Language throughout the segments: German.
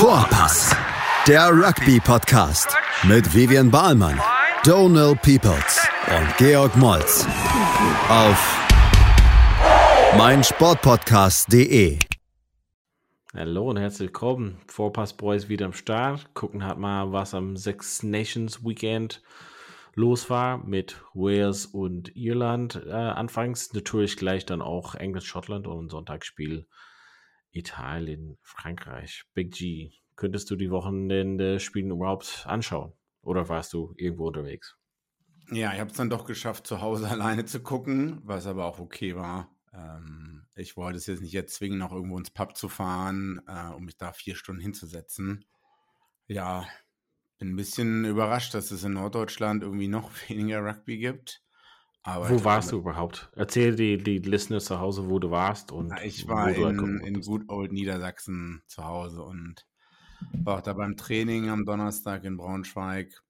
Vorpass, der Rugby-Podcast mit Vivian Bahlmann, Donal Peoples und Georg Moltz auf meinsportpodcast.de. Hallo und herzlich willkommen. Vorpass Boys wieder am Start. Gucken halt mal, was am Six Nations Weekend los war mit Wales und Irland. Äh, anfangs natürlich gleich dann auch England, Schottland und ein Sonntagsspiel Italien, Frankreich. Big G, könntest du die Wochenende-Spiele überhaupt anschauen? Oder warst du irgendwo unterwegs? Ja, ich habe es dann doch geschafft, zu Hause alleine zu gucken, was aber auch okay war. Ähm, ich wollte es jetzt nicht jetzt zwingen, noch irgendwo ins Pub zu fahren, äh, um mich da vier Stunden hinzusetzen. Ja, bin ein bisschen überrascht, dass es in Norddeutschland irgendwie noch weniger Rugby gibt. Aber wo warst du überhaupt? Erzähl die, die Listeners zu Hause, wo du warst. Und Na, ich war in, in Good Old Niedersachsen zu Hause und war auch da beim Training am Donnerstag in Braunschweig.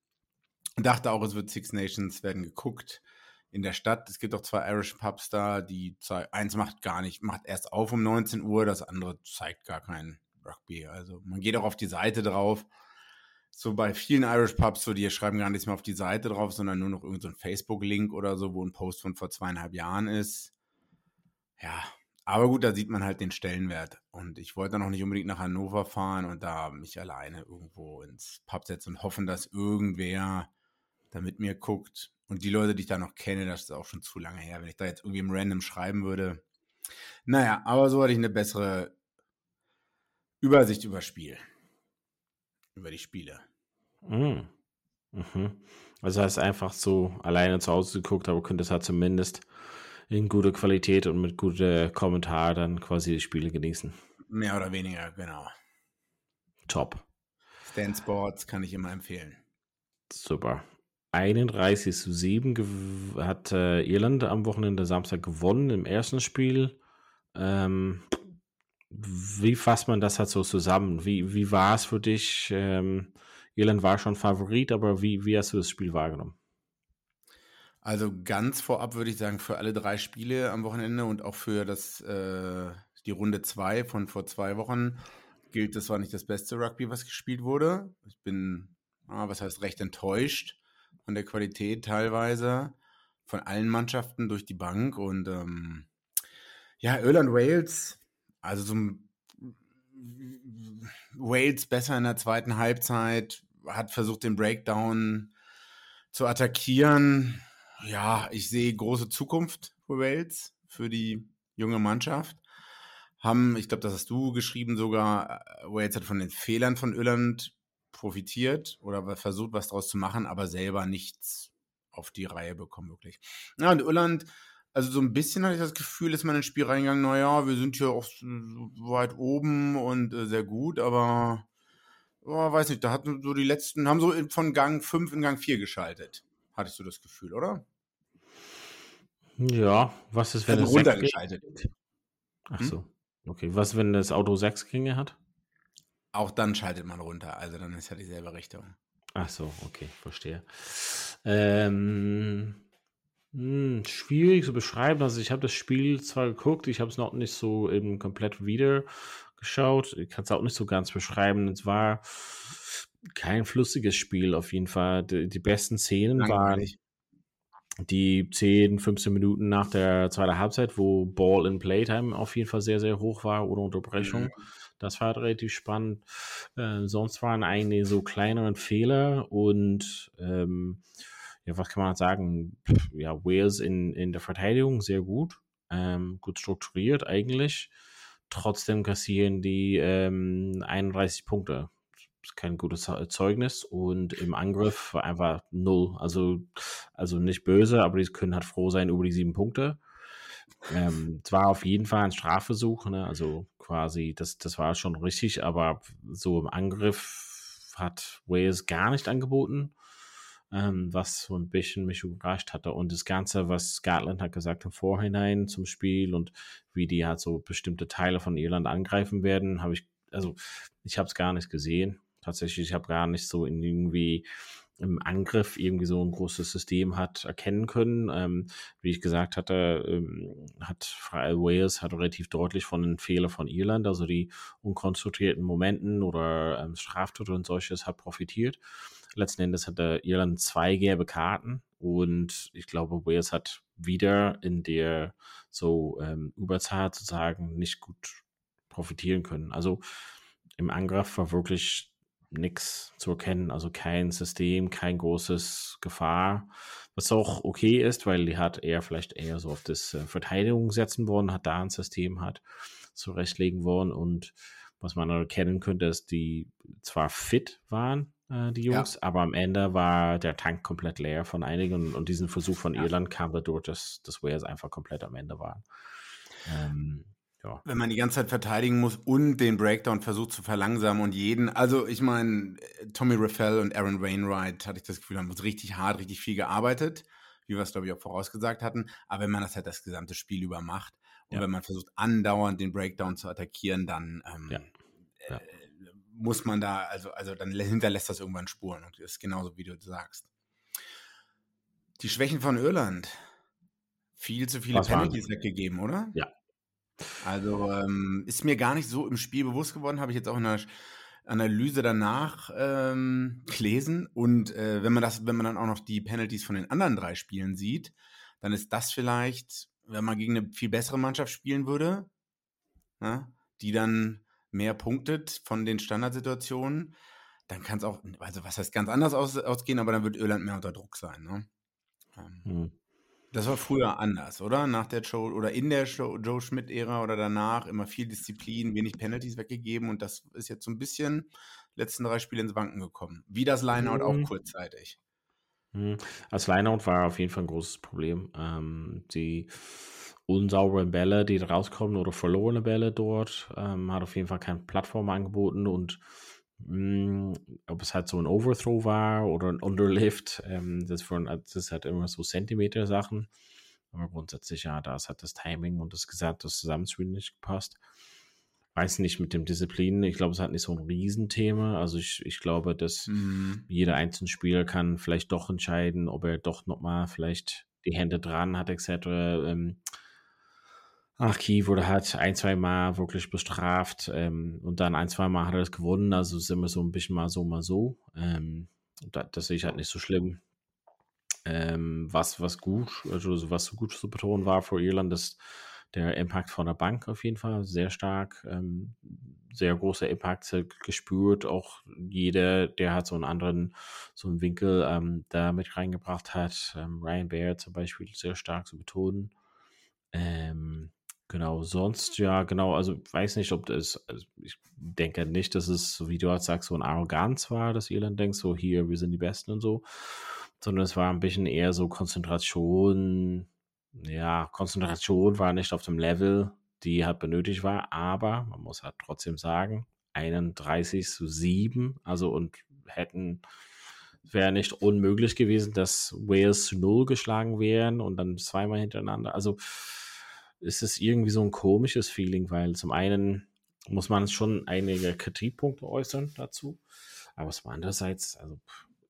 Dachte auch, es wird Six Nations werden geguckt in der Stadt. Es gibt auch zwei Irish Pubs da, die eins macht gar nicht, macht erst auf um 19 Uhr, das andere zeigt gar kein Rugby. Also man geht auch auf die Seite drauf so bei vielen Irish Pubs, so die schreiben gar nichts mehr auf die Seite drauf, sondern nur noch irgendein so Facebook-Link oder so, wo ein Post von vor zweieinhalb Jahren ist. Ja, aber gut, da sieht man halt den Stellenwert. Und ich wollte dann auch nicht unbedingt nach Hannover fahren und da mich alleine irgendwo ins Pub setzen und hoffen, dass irgendwer da mit mir guckt. Und die Leute, die ich da noch kenne, das ist auch schon zu lange her, wenn ich da jetzt irgendwie im Random schreiben würde. Naja, aber so hatte ich eine bessere Übersicht über Spiel über die Spiele. Mm. Mhm. Also hast einfach so alleine zu Hause geguckt, aber könntest halt zumindest in guter Qualität und mit gutem Kommentar dann quasi die Spiele genießen. Mehr oder weniger, genau. Top. Stand Sports kann ich immer empfehlen. Super. 31 zu 7 hat äh, Irland am Wochenende Samstag gewonnen im ersten Spiel. Ähm, wie fasst man das halt so zusammen? Wie, wie war es für dich? Ähm, Irland war schon Favorit, aber wie, wie hast du das Spiel wahrgenommen? Also ganz vorab würde ich sagen, für alle drei Spiele am Wochenende und auch für das, äh, die Runde 2 von vor zwei Wochen gilt, das war nicht das beste Rugby, was gespielt wurde. Ich bin, ah, was heißt, recht enttäuscht von der Qualität teilweise von allen Mannschaften durch die Bank und ähm, ja, Irland Wales also so ein Wales besser in der zweiten Halbzeit, hat versucht, den Breakdown zu attackieren. Ja, ich sehe große Zukunft für Wales, für die junge Mannschaft. Haben, ich glaube, das hast du geschrieben sogar, äh, Wales hat von den Fehlern von Irland profitiert oder versucht, was daraus zu machen, aber selber nichts auf die Reihe bekommen, wirklich. Ja, und Irland also so ein bisschen hatte ich das Gefühl, ist man ins Spiel reingegangen, naja, wir sind hier auch so weit oben und äh, sehr gut, aber oh, weiß nicht, da hatten so die letzten, haben so von Gang 5 in Gang 4 geschaltet. Hattest du das Gefühl, oder? Ja, was ist, wenn es runtergeschaltet Ach hm? so. Okay, was, wenn das Auto 6 Gänge hat? Auch dann schaltet man runter, also dann ist ja dieselbe Richtung. Ach so, okay, verstehe. Ähm, hm, schwierig zu beschreiben. Also ich habe das Spiel zwar geguckt, ich habe es noch nicht so eben komplett wieder geschaut. Ich kann es auch nicht so ganz beschreiben. Es war kein flüssiges Spiel auf jeden Fall. Die, die besten Szenen Langweilig. waren die 10, 15 Minuten nach der zweiten Halbzeit, wo Ball in Playtime auf jeden Fall sehr, sehr hoch war ohne Unterbrechung. Mhm. Das war relativ spannend. Äh, sonst waren eigentlich so kleinere Fehler und ähm, ja, was kann man sagen? Ja, Wales in, in der Verteidigung sehr gut, ähm, gut strukturiert eigentlich. Trotzdem kassieren die ähm, 31 Punkte. Das ist kein gutes Zeugnis und im Angriff war einfach null. Also, also nicht böse, aber die können halt froh sein über die sieben Punkte. Ähm, es war auf jeden Fall ein Strafversuch, ne? also quasi, das, das war schon richtig, aber so im Angriff hat Wales gar nicht angeboten ähm, was so ein bisschen mich überrascht hatte. Und das Ganze, was Scotland hat gesagt im Vorhinein zum Spiel und wie die halt so bestimmte Teile von Irland angreifen werden, habe ich, also ich habe es gar nicht gesehen. Tatsächlich, ich habe gar nicht so in irgendwie im Angriff irgendwie so ein großes System hat erkennen können. Ähm, wie ich gesagt hatte, ähm, hat Wales hat relativ deutlich von den Fehlern von Irland, also die unkonzentrierten Momenten oder ähm, Straftote und solches, hat profitiert. Letzten Endes hatte Irland zwei gelbe Karten und ich glaube, Wales hat wieder in der so ähm, Überzahl sozusagen nicht gut profitieren können. Also im Angriff war wirklich nichts zu erkennen, also kein System, kein großes Gefahr, was auch okay ist, weil die hat eher vielleicht eher so auf das äh, Verteidigung setzen wollen, hat da ein System hat zurechtlegen wollen und was man erkennen könnte, ist, die zwar fit waren, äh, die Jungs, ja. aber am Ende war der Tank komplett leer von einigen und, und diesen Versuch von ja. Irland kam dadurch, dass, dass Wales einfach komplett am Ende waren. Ähm, ja. Wenn man die ganze Zeit verteidigen muss und den Breakdown versucht zu verlangsamen und jeden, also ich meine, Tommy Raffel und Aaron Wainwright, hatte ich das Gefühl, haben richtig hart, richtig viel gearbeitet, wie wir es, glaube ich, auch vorausgesagt hatten. Aber wenn man das halt das gesamte Spiel über macht und ja. wenn man versucht, andauernd den Breakdown zu attackieren, dann ähm, ja. Äh, muss man da, also, also dann hinterlässt das irgendwann Spuren und das ist genauso, wie du sagst. Die Schwächen von Irland. Viel zu viele Penalties weggegeben, oder? Ja, also ähm, ist mir gar nicht so im Spiel bewusst geworden, habe ich jetzt auch in der Analyse danach ähm, gelesen. Und äh, wenn man das, wenn man dann auch noch die Penalties von den anderen drei Spielen sieht, dann ist das vielleicht, wenn man gegen eine viel bessere Mannschaft spielen würde, na, ne, die dann mehr punktet von den Standardsituationen, dann kann es auch, also was heißt ganz anders aus, ausgehen, aber dann wird Irland mehr unter Druck sein. Ne? Ähm, hm. Das war früher anders, oder? Nach der Joe oder in der Joe, Joe Schmidt-Ära oder danach immer viel Disziplin, wenig Penalties weggegeben und das ist jetzt so ein bisschen letzten drei Spiele ins Wanken gekommen. Wie das Lineout mhm. auch kurzzeitig. Mhm. Das Lineout war auf jeden Fall ein großes Problem. Ähm, die unsauberen Bälle, die rauskommen oder verlorene Bälle dort, ähm, hat auf jeden Fall keine Plattform angeboten und hm, ob es halt so ein Overthrow war oder ein Underlift, ähm, das, von, das ist halt immer so Zentimeter-Sachen. Aber grundsätzlich, ja, da hat das Timing und das gesamte Zusammenspiel nicht gepasst. Weiß nicht mit dem Disziplin. Ich glaube, es hat nicht so ein Riesenthema. Also ich, ich glaube, dass mhm. jeder einzelne Spieler kann vielleicht doch entscheiden, ob er doch nochmal vielleicht die Hände dran hat, etc. Ähm, Ach, Kiew wurde halt ein, zwei Mal wirklich bestraft ähm, und dann ein, zwei Mal hat er es gewonnen. Also ist immer so ein bisschen mal so, mal so. Ähm, das, das sehe ich halt nicht so schlimm. Ähm, was, was gut, also was so gut zu betonen war für Irland, ist der Impact von der Bank auf jeden Fall sehr stark. Ähm, sehr großer Impact gespürt. Auch jeder, der hat so einen anderen, so einen Winkel ähm, da mit reingebracht hat. Ähm, Ryan Baird zum Beispiel sehr stark zu betonen. Ähm, Genau, sonst ja, genau, also weiß nicht, ob das, also ich denke nicht, dass es, so wie du halt sagst, so ein Arroganz war, dass Irland denkt, so hier, wir sind die Besten und so, sondern es war ein bisschen eher so Konzentration, ja, Konzentration war nicht auf dem Level, die halt benötigt war, aber man muss halt trotzdem sagen, 31 zu 7, also und hätten, wäre nicht unmöglich gewesen, dass Wales zu 0 geschlagen wären und dann zweimal hintereinander, also ist es irgendwie so ein komisches Feeling, weil zum einen muss man schon einige Kritikpunkte äußern dazu, aber zum andererseits, also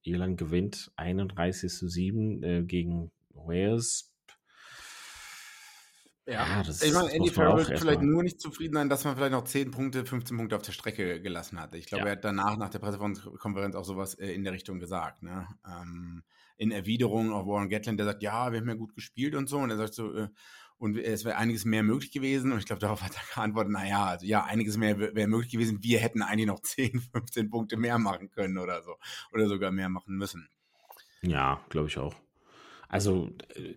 Irland gewinnt 31 zu 7 äh, gegen Wales. Ja, ja das ich meine, Andy Farrell wird vielleicht nur nicht zufrieden sein, dass man vielleicht noch 10 Punkte, 15 Punkte auf der Strecke gelassen hat. Ich glaube, ja. er hat danach, nach der Pressekonferenz auch sowas äh, in der Richtung gesagt. Ne? Ähm, in Erwiderung auf Warren Gatlin, der sagt, ja, wir haben ja gut gespielt und so. Und er sagt so, äh, und es wäre einiges mehr möglich gewesen. Und ich glaube, darauf hat er geantwortet, naja, also ja, einiges mehr wäre möglich gewesen. Wir hätten eigentlich noch 10, 15 Punkte mehr machen können oder so. Oder sogar mehr machen müssen. Ja, glaube ich auch. Also, äh,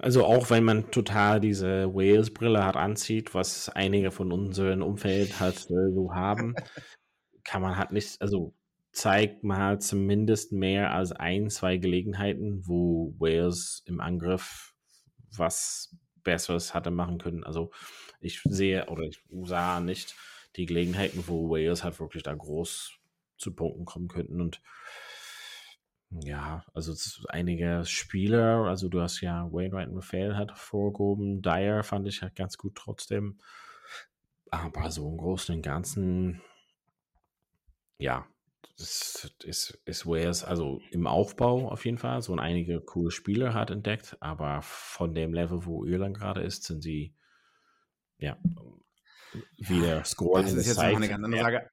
also auch wenn man total diese Wales-Brille hat anzieht, was einige von unserem Umfeld halt äh, so haben, kann man halt nicht, also zeigt mal zumindest mehr als ein, zwei Gelegenheiten, wo Wales im Angriff was Besseres hatte machen können. Also ich sehe oder ich sah nicht die Gelegenheiten, wo Wales halt wirklich da groß zu Punkten kommen könnten. Und ja, also einige Spieler, also du hast ja Wainwright und Raphael hat vorgehoben, Dyer fand ich halt ganz gut trotzdem. Aber so im Großen und Ganzen, ja, das ist, ist Wales, also im Aufbau auf jeden Fall, so ein einige coole Spieler hat entdeckt, aber von dem Level, wo Irland gerade ist, sind sie ja wieder scoren. Das ist jetzt noch eine ganz andere Frage.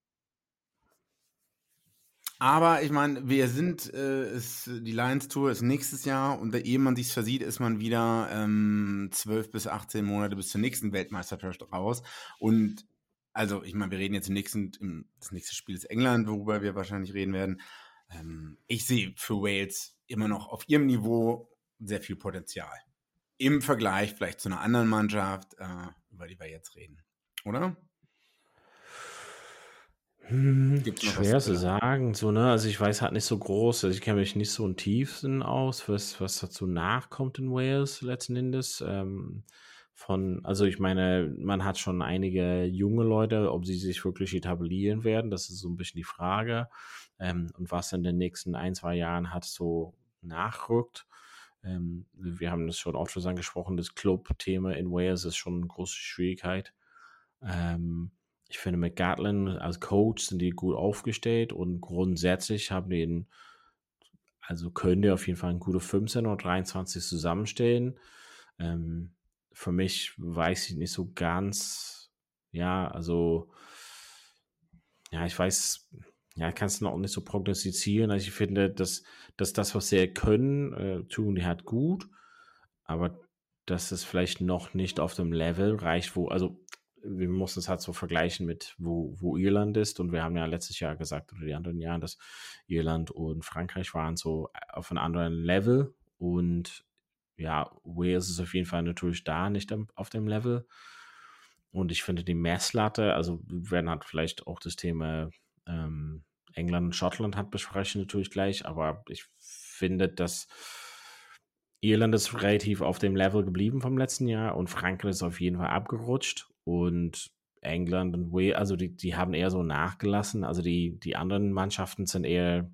Aber ich meine, wir sind, äh, ist, die Lions Tour ist nächstes Jahr und ehe man sich versieht, ist man wieder ähm, 12 bis 18 Monate bis zur nächsten Weltmeisterschaft raus. Und also, ich meine, wir reden jetzt im nächsten, im, das nächste Spiel ist England, worüber wir wahrscheinlich reden werden. Ähm, ich sehe für Wales immer noch auf ihrem Niveau sehr viel Potenzial. Im Vergleich vielleicht zu einer anderen Mannschaft, äh, über die wir jetzt reden. Oder? Hm, schwer zu sagen, so, ne? Also ich weiß halt nicht so groß, also ich kenne mich nicht so in Tiefen aus, was, was dazu nachkommt in Wales letzten Endes. Ähm, von, also ich meine, man hat schon einige junge Leute, ob sie sich wirklich etablieren werden, das ist so ein bisschen die Frage. Ähm, und was in den nächsten ein, zwei Jahren hat so nachrückt. Ähm, wir haben das schon oft schon angesprochen, das Club-Thema in Wales ist schon eine große Schwierigkeit. Ähm, ich finde, mit Gatlin als Coach sind die gut aufgestellt und grundsätzlich haben die, also können die auf jeden Fall ein gute 15 oder 23 zusammenstellen. Ähm, für mich weiß ich nicht so ganz, ja, also, ja, ich weiß, ja, ich kann es noch nicht so prognostizieren. Also ich finde, dass, dass das, was sie können, äh, tun die halt gut, aber dass es vielleicht noch nicht auf dem Level reicht, wo, also wir mussten es halt so vergleichen mit, wo, wo Irland ist. Und wir haben ja letztes Jahr gesagt, oder die anderen Jahren, dass Irland und Frankreich waren so auf einem anderen Level. Und ja, Wales ist auf jeden Fall natürlich da, nicht auf dem Level. Und ich finde die Messlatte, also wir werden halt vielleicht auch das Thema ähm, England und Schottland hat besprechen natürlich gleich, aber ich finde, dass Irland ist relativ auf dem Level geblieben vom letzten Jahr und Frankreich ist auf jeden Fall abgerutscht und England und Wales, also die, die haben eher so nachgelassen. Also die, die anderen Mannschaften sind eher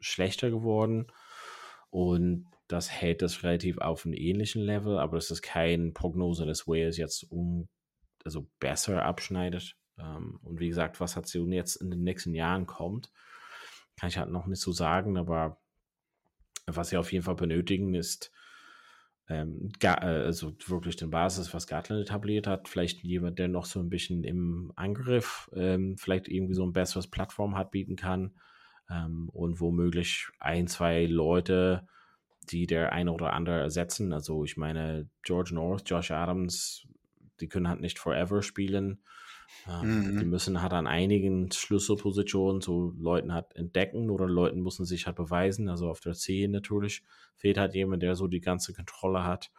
schlechter geworden und das hält das relativ auf einem ähnlichen Level, aber es ist keine Prognose, dass Wales jetzt um, also besser abschneidet. Ähm, und wie gesagt, was hat sie jetzt in den nächsten Jahren kommt, kann ich halt noch nicht so sagen, aber was sie auf jeden Fall benötigen, ist ähm, äh, also wirklich den Basis, was Gatland etabliert hat. Vielleicht jemand, der noch so ein bisschen im Angriff ähm, vielleicht irgendwie so ein besseres Plattform hat, bieten kann. Ähm, und womöglich ein, zwei Leute, die der eine oder andere ersetzen. Also ich meine, George North, Josh Adams, die können halt nicht forever spielen. Ähm, mhm. Die müssen halt an einigen Schlüsselpositionen so Leuten halt entdecken oder Leuten müssen sich halt beweisen. Also auf der 10 natürlich fehlt halt jemand, der so die ganze Kontrolle hat.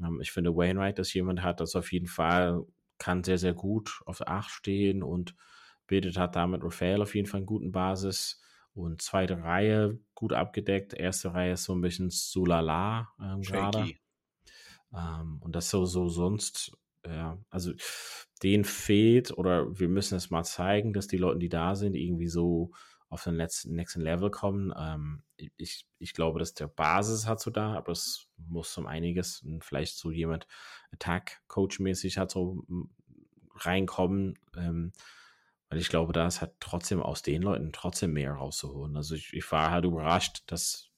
Ähm, ich finde Wainwright, dass jemand hat, das auf jeden Fall kann sehr, sehr gut auf der 8 stehen und bildet hat damit Raphael auf jeden Fall einen guten Basis. Und zweite Reihe gut abgedeckt. Erste Reihe ist so ein bisschen so lala ähm, gerade. Ähm, und das so, so sonst, ja, also denen fehlt oder wir müssen es mal zeigen, dass die Leute, die da sind, irgendwie so auf den letzten, nächsten Level kommen. Ähm, ich, ich glaube, dass der Basis hat so da, aber es muss um einiges und vielleicht so jemand Attack-Coach-mäßig hat so reinkommen, ähm, weil ich glaube, da ist halt trotzdem aus den Leuten trotzdem mehr rauszuholen. Also ich, ich war halt überrascht, dass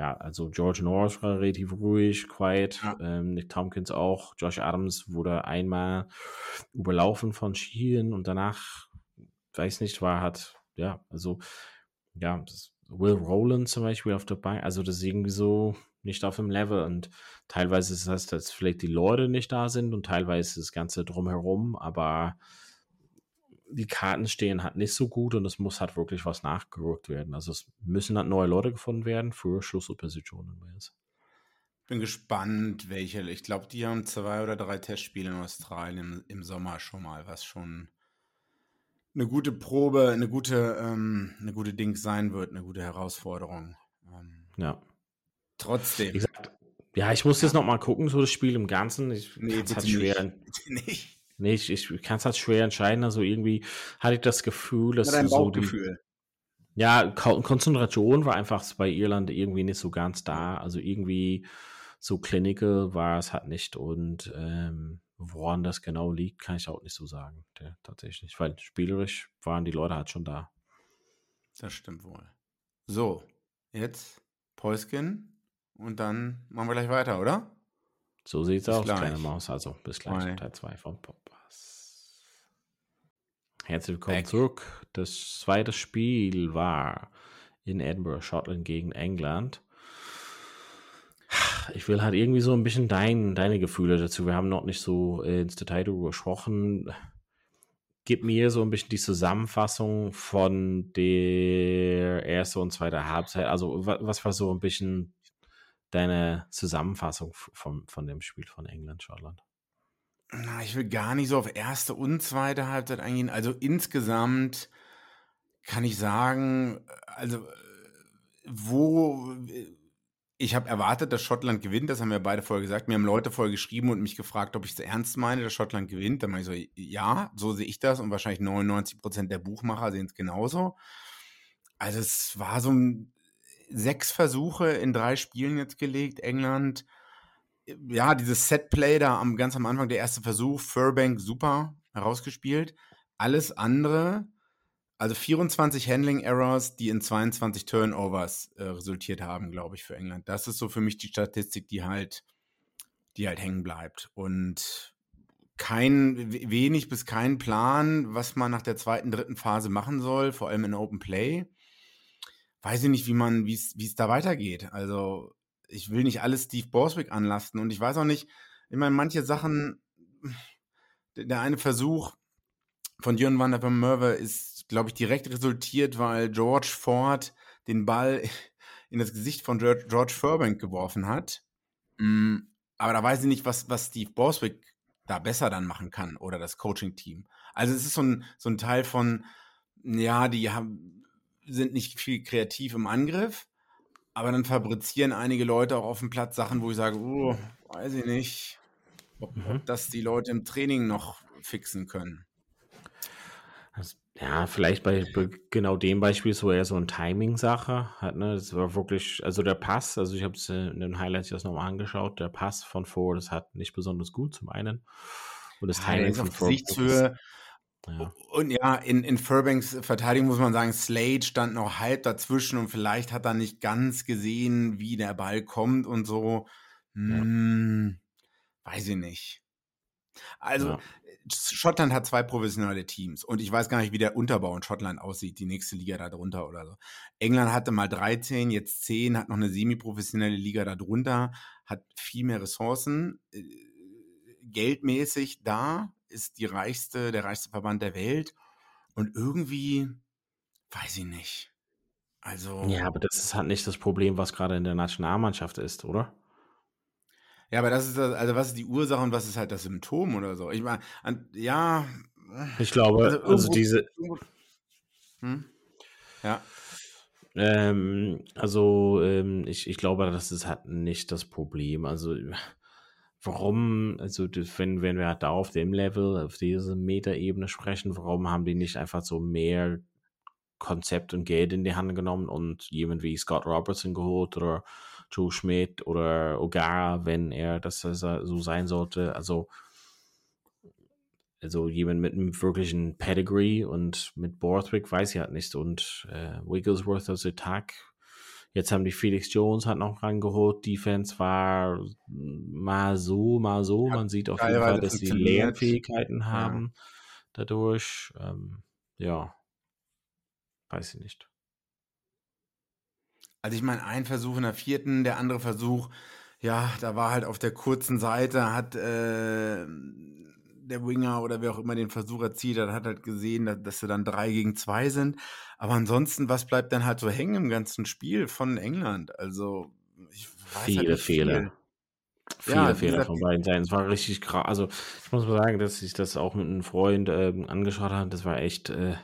ja, also George North war relativ ruhig, quiet, ja. ähm, Nick Tompkins auch, Josh Adams wurde einmal überlaufen von Sheehan und danach, weiß nicht, war hat, ja, also, ja, Will Rowland zum Beispiel auf der Bank, also das ist irgendwie so nicht auf dem Level und teilweise ist das, dass vielleicht die Leute nicht da sind und teilweise das Ganze drumherum, aber die Karten stehen halt nicht so gut und es muss halt wirklich was nachgerückt werden. Also es müssen halt neue Leute gefunden werden für Schlüsselpositionen. Bin gespannt, welche. Ich glaube, die haben zwei oder drei Testspiele in Australien im, im, Sommer schon mal, was schon eine gute Probe, eine gute, ähm, eine gute Ding sein wird, eine gute Herausforderung. Ähm, ja. Trotzdem. Gesagt, ja, ich muss jetzt noch mal gucken, so das Spiel im Ganzen. Ich nee, es halt schwer. Bitte nicht. Nee, ich, ich kann es halt schwer entscheiden. Also irgendwie hatte ich das Gefühl, dass ja, so die, ja, Konzentration war einfach bei Irland irgendwie nicht so ganz da. Also irgendwie so clinical war es halt nicht. Und ähm, woran das genau liegt, kann ich auch nicht so sagen. Der, tatsächlich. Weil spielerisch waren die Leute halt schon da. Das stimmt wohl. So, jetzt Päuskin und dann machen wir gleich weiter, oder? So sieht's bis aus, gleich. kleine Maus. Also bis gleich, Bye. Teil 2 von Poppass. Herzlich willkommen Back. zurück. Das zweite Spiel war in Edinburgh, Schottland gegen England. Ich will halt irgendwie so ein bisschen dein, deine Gefühle dazu. Wir haben noch nicht so ins Detail darüber gesprochen gib mir so ein bisschen die Zusammenfassung von der ersten und zweiten Halbzeit. Also, was war so ein bisschen deine Zusammenfassung von, von dem Spiel von England, Schottland? Na, ich will gar nicht so auf erste und zweite Halbzeit eingehen. Also insgesamt kann ich sagen, also wo ich habe erwartet, dass Schottland gewinnt, das haben wir beide vorher gesagt. Mir haben Leute vorher geschrieben und mich gefragt, ob ich es ernst meine, dass Schottland gewinnt. Dann meine ich so, ja, so sehe ich das und wahrscheinlich 99 Prozent der Buchmacher sehen es genauso. Also es war so ein, sechs Versuche in drei Spielen jetzt gelegt, England. Ja, dieses Setplay da am, ganz am Anfang, der erste Versuch, Furbank super herausgespielt. Alles andere also 24 Handling Errors, die in 22 Turnovers äh, resultiert haben, glaube ich, für England. Das ist so für mich die Statistik, die halt, die halt hängen bleibt. Und kein, wenig bis kein Plan, was man nach der zweiten, dritten Phase machen soll, vor allem in Open Play. Weiß ich nicht, wie man, wie es da weitergeht. Also, ich will nicht alles Steve Borswick anlasten und ich weiß auch nicht, ich meine, manche Sachen, der eine Versuch von Jörn van der Merwe ist glaube ich, direkt resultiert, weil George Ford den Ball in das Gesicht von George Furbank geworfen hat. Mm, aber da weiß ich nicht, was, was Steve Borswick da besser dann machen kann oder das Coaching-Team. Also es ist so ein, so ein Teil von, ja, die haben, sind nicht viel kreativ im Angriff, aber dann fabrizieren einige Leute auch auf dem Platz Sachen, wo ich sage, oh, weiß ich nicht, ob, mhm. ob das die Leute im Training noch fixen können. Ja, vielleicht bei, genau dem Beispiel so eher so eine Timing-Sache hat, ne? Das war wirklich, also der Pass, also ich habe es in den Highlights jetzt nochmal angeschaut, der Pass von Ford, das hat nicht besonders gut zum einen. Und das ja, Timing von Ford. Gesichtshöhe. Ja. Und ja, in, in Furbanks Verteidigung muss man sagen, Slade stand noch halb dazwischen und vielleicht hat er nicht ganz gesehen, wie der Ball kommt und so. Hm, ja. Weiß ich nicht. Also, ja. Schottland hat zwei professionelle Teams und ich weiß gar nicht, wie der Unterbau in Schottland aussieht, die nächste Liga darunter oder so. England hatte mal 13, jetzt 10, hat noch eine semi-professionelle Liga darunter, hat viel mehr Ressourcen, äh, geldmäßig da, ist die reichste, der reichste Verband der Welt und irgendwie, weiß ich nicht. Also. Ja, aber das ist halt nicht das Problem, was gerade in der Nationalmannschaft ist, oder? Ja, aber das ist das, also was ist die Ursache und was ist halt das Symptom oder so? Ich meine, ja. Ich glaube, also, also diese. Hm? Ja. Ähm, also, ähm, ich, ich glaube, das ist halt nicht das Problem. Also, warum, also, wenn, wenn wir da auf dem Level, auf dieser Metaebene sprechen, warum haben die nicht einfach so mehr Konzept und Geld in die Hand genommen und jemand wie Scott Robertson geholt oder Joe Schmidt oder Ogara, wenn er das so sein sollte. Also, also jemand mit einem wirklichen Pedigree und mit Borthwick weiß ich halt nicht. Und äh, Wigglesworth als Attack. Jetzt haben die Felix Jones hat noch rangeholt. Defense war mal so, mal so. Man sieht auf jeden Fall, dass sie Lernfähigkeiten haben ja. dadurch. Ähm, ja, weiß ich nicht. Also ich meine, ein Versuch in der vierten, der andere Versuch, ja, da war halt auf der kurzen Seite, hat äh, der Winger oder wer auch immer den Versuch erzielt hat, hat halt gesehen, dass, dass sie dann drei gegen zwei sind. Aber ansonsten, was bleibt dann halt so hängen im ganzen Spiel von England? Also, ich weiß viele halt Fehler. Viele ja, Fehler von beiden Seiten. Es war richtig krass. Also, ich muss mal sagen, dass ich das auch mit einem Freund äh, angeschaut habe. Das war echt. Äh,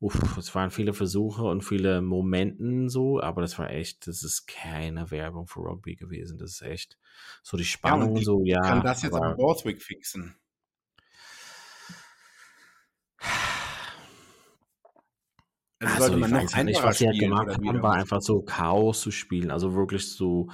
uff, es waren viele Versuche und viele Momenten so, aber das war echt, das ist keine Werbung für Rugby gewesen. Das ist echt so die Spannung ja, so, ja. Kann das jetzt aber, am Borthwick fixen? Also, sollte man noch nicht, was sie halt gemacht haben, war einfach so Chaos zu spielen. Also wirklich so,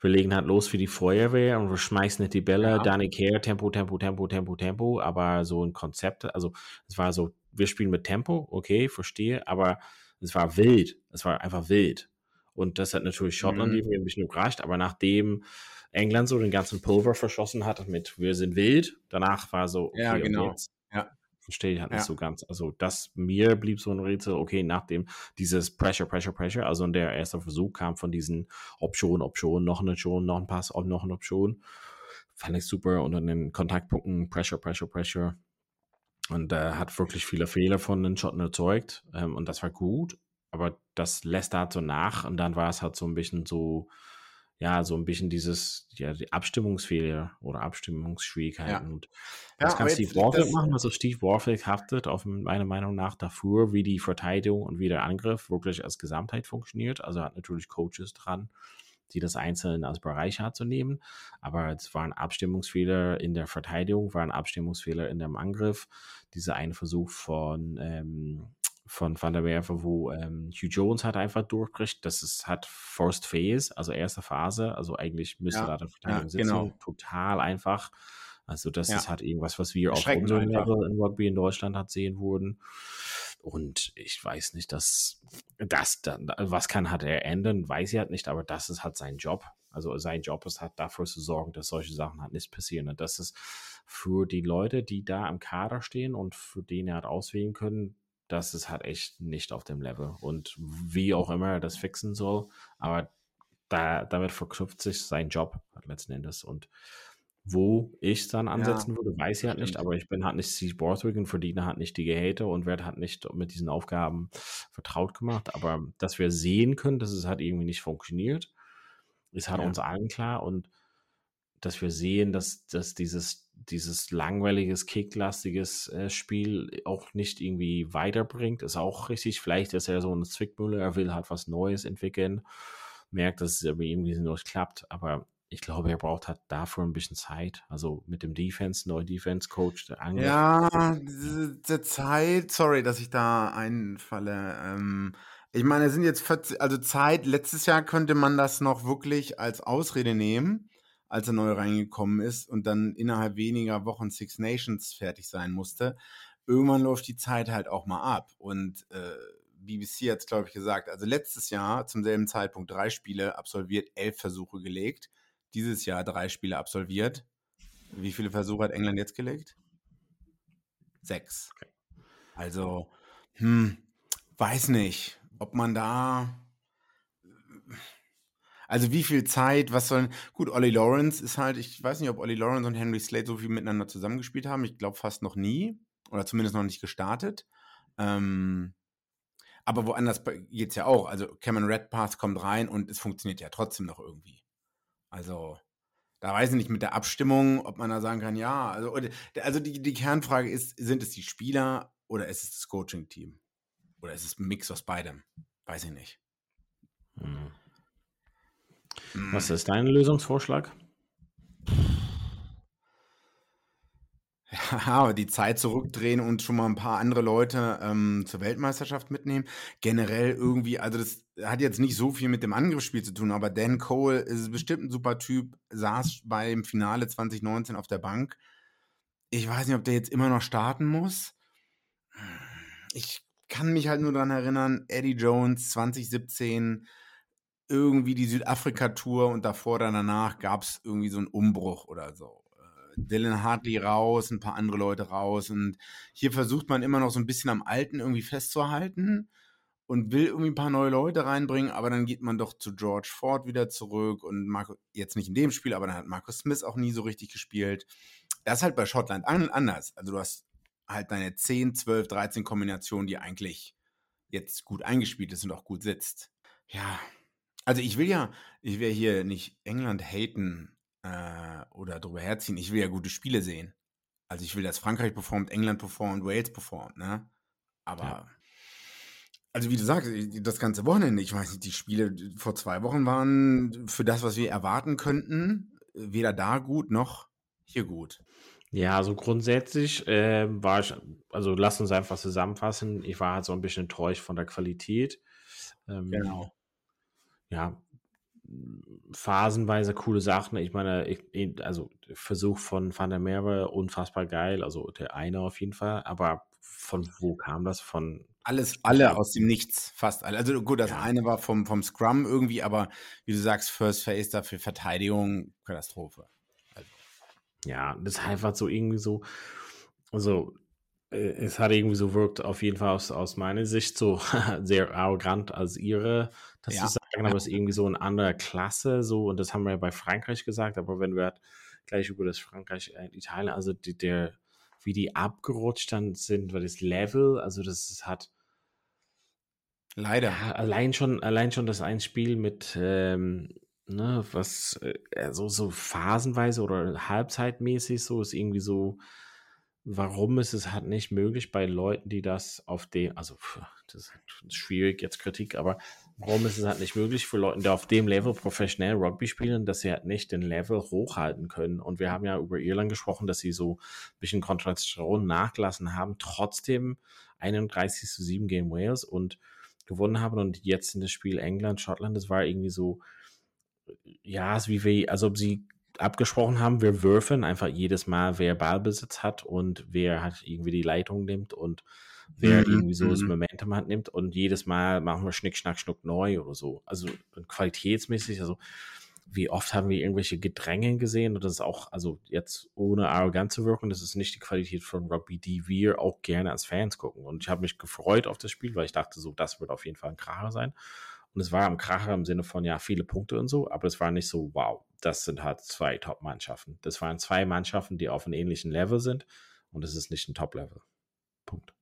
wir legen halt los für die Feuerwehr und wir schmeißen nicht die Bälle, ja. da nicht her, Tempo, Tempo, Tempo, Tempo, Tempo, aber so ein Konzept, also es war so wir spielen mit Tempo, okay, verstehe, aber Es war wild. Es war einfach wild. Und das hat natürlich Schottland mhm. ein bisschen überrascht, aber nachdem England so den ganzen Pulver verschossen hat mit wir sind wild, danach war so, okay, ja, genau. Jetzt. Verstehe ich halt ja. nicht so ganz. Also das mir blieb so ein Rätsel, okay, nachdem dieses Pressure, Pressure, Pressure, also der erste Versuch kam von diesen Option, Option, noch eine Option, noch ein Pass, noch eine Option, fand ich super und dann den Kontaktpunkten Pressure, Pressure, Pressure und äh, hat wirklich viele Fehler von den Schotten erzeugt ähm, und das war gut, aber das lässt da halt so nach und dann war es halt so ein bisschen so, ja, so ein bisschen dieses, ja, die Abstimmungsfehler oder Abstimmungsschwierigkeiten. Ja. Und das ja, kann Steve Warfield machen. Also Steve Warfield haftet auf meiner Meinung nach dafür, wie die Verteidigung und wie der Angriff wirklich als Gesamtheit funktioniert. Also hat natürlich Coaches dran, die das einzeln als Bereich hat zu nehmen. Aber es waren Abstimmungsfehler in der Verteidigung, waren Abstimmungsfehler in dem Angriff. Dieser eine Versuch von ähm, von Van der Werfe, wo ähm, Hugh Jones halt einfach durchbricht. Das ist hat First Phase, also erste Phase. Also eigentlich müsste ja, da der Verteidigung ja, sitzen. Genau. Total einfach. Also das ja. ist halt irgendwas, was wir auf unserem Level in Rugby in Deutschland hat sehen wurden. Und ich weiß nicht, dass das dann, was kann hat er ändern, weiß ich halt nicht, aber das ist halt sein Job. Also sein Job ist halt dafür zu sorgen, dass solche Sachen halt nicht passieren. Und das ist für die Leute, die da am Kader stehen und für den er halt auswählen können, das ist halt echt nicht auf dem Level. Und wie auch immer er das fixen soll, aber da, damit verknüpft sich sein Job halt letzten Endes. Und wo ich dann ansetzen ja, würde, weiß ich halt nicht, aber ich bin halt nicht Steve Borthwick und verdiene halt nicht die Gehälter und werde halt nicht mit diesen Aufgaben vertraut gemacht. Aber dass wir sehen können, dass es halt irgendwie nicht funktioniert, ist halt ja. uns allen klar und dass wir sehen, dass, dass dieses dieses langweiliges, kicklastiges äh, Spiel auch nicht irgendwie weiterbringt, ist auch richtig. Vielleicht ist er so eine Zwickmühle, er will halt was Neues entwickeln, merkt, dass es irgendwie nicht klappt, aber ich glaube, er braucht halt dafür ein bisschen Zeit. Also mit dem Defense, neuer Defense-Coach, der Angriff. Ja, diese Zeit, sorry, dass ich da einfalle. Ähm, ich meine, es sind jetzt 40, also Zeit, letztes Jahr könnte man das noch wirklich als Ausrede nehmen als er neu reingekommen ist und dann innerhalb weniger Wochen Six Nations fertig sein musste. Irgendwann läuft die Zeit halt auch mal ab. Und äh, BBC hat es, glaube ich, gesagt, also letztes Jahr zum selben Zeitpunkt drei Spiele absolviert, elf Versuche gelegt. Dieses Jahr drei Spiele absolviert. Wie viele Versuche hat England jetzt gelegt? Sechs. Also, hm, weiß nicht, ob man da also wie viel Zeit, was sollen. Gut, Ollie Lawrence ist halt, ich weiß nicht, ob Ollie Lawrence und Henry Slade so viel miteinander zusammengespielt haben. Ich glaube fast noch nie. Oder zumindest noch nicht gestartet. Ähm, aber woanders geht es ja auch. Also Cameron Redpath kommt rein und es funktioniert ja trotzdem noch irgendwie. Also, da weiß ich nicht mit der Abstimmung, ob man da sagen kann, ja, also, also die, die Kernfrage ist, sind es die Spieler oder ist es das Coaching-Team? Oder ist es ein Mix aus beidem? Weiß ich nicht. Mhm. Was ist dein Lösungsvorschlag? Ja, die Zeit zurückdrehen und schon mal ein paar andere Leute ähm, zur Weltmeisterschaft mitnehmen. Generell irgendwie, also das hat jetzt nicht so viel mit dem Angriffsspiel zu tun, aber Dan Cole ist bestimmt ein super Typ, saß beim Finale 2019 auf der Bank. Ich weiß nicht, ob der jetzt immer noch starten muss. Ich kann mich halt nur daran erinnern, Eddie Jones 2017 irgendwie die Südafrika-Tour und davor oder danach gab es irgendwie so einen Umbruch oder so. Äh, Dylan Hartley raus, ein paar andere Leute raus und hier versucht man immer noch so ein bisschen am Alten irgendwie festzuhalten und will irgendwie ein paar neue Leute reinbringen, aber dann geht man doch zu George Ford wieder zurück und Marco, jetzt nicht in dem Spiel, aber dann hat Marcus Smith auch nie so richtig gespielt. Das ist halt bei Schottland anders. Also du hast halt deine 10, 12, 13 Kombinationen, die eigentlich jetzt gut eingespielt ist und auch gut sitzt. Ja, also ich will ja, ich will hier nicht England haten äh, oder drüber herziehen. Ich will ja gute Spiele sehen. Also ich will, dass Frankreich performt, England performt, Wales performt, ne? Aber ja. also wie du sagst, das ganze Wochenende, ich weiß nicht, die Spiele vor zwei Wochen waren für das, was wir erwarten könnten, weder da gut noch hier gut. Ja, also grundsätzlich äh, war ich, also lass uns einfach zusammenfassen, ich war halt so ein bisschen enttäuscht von der Qualität. Ähm, genau ja, phasenweise coole Sachen. Ich meine, ich, also Versuch von Van der Merwe unfassbar geil, also der eine auf jeden Fall. Aber von wo kam das? Von alles, alle aus dem Nichts, fast alle. Also gut, das ja. eine war vom, vom Scrum irgendwie, aber wie du sagst, First Phase dafür Verteidigung, Katastrophe. Also. Ja, das ist einfach so irgendwie so, also äh, es hat irgendwie so wirkt, auf jeden Fall aus, aus meiner Sicht so sehr arrogant als ihre, das ja. sagen, aber es ist irgendwie so eine andere Klasse, so, und das haben wir ja bei Frankreich gesagt, aber wenn wir halt gleich über das Frankreich, äh, Italien, also die, der, wie die abgerutscht dann sind, weil das Level, also das hat leider. Ja, allein schon, allein schon das ein Spiel mit ähm, ne, was äh, so, so phasenweise oder halbzeitmäßig so ist irgendwie so warum ist es halt nicht möglich bei Leuten, die das auf dem, also das ist schwierig jetzt Kritik, aber warum ist es halt nicht möglich für Leute, die auf dem Level professionell Rugby spielen, dass sie halt nicht den Level hochhalten können? Und wir haben ja über Irland gesprochen, dass sie so ein bisschen Konzentration nachgelassen haben, trotzdem 31 zu 7 gegen Wales und gewonnen haben und jetzt in das Spiel England, Schottland, das war irgendwie so, ja, es wie wir, als ob sie abgesprochen haben, wir würfeln einfach jedes Mal, wer Ballbesitz hat und wer halt irgendwie die Leitung nimmt und wer mhm. irgendwie so das mhm. Momentum hat nimmt und jedes Mal machen wir Schnick, Schnack, Schnuck neu oder so. Also qualitätsmäßig, also wie oft haben wir irgendwelche Gedränge gesehen und das ist auch, also jetzt ohne arrogant zu wirken, das ist nicht die Qualität von Rugby, die wir auch gerne als Fans gucken. Und ich habe mich gefreut auf das Spiel, weil ich dachte so, das wird auf jeden Fall ein Kracher sein. Und es war am Kracher im Sinne von, ja, viele Punkte und so, aber es war nicht so, wow, das sind halt zwei Top-Mannschaften. Das waren zwei Mannschaften, die auf einem ähnlichen Level sind und es ist nicht ein Top-Level. Punkt.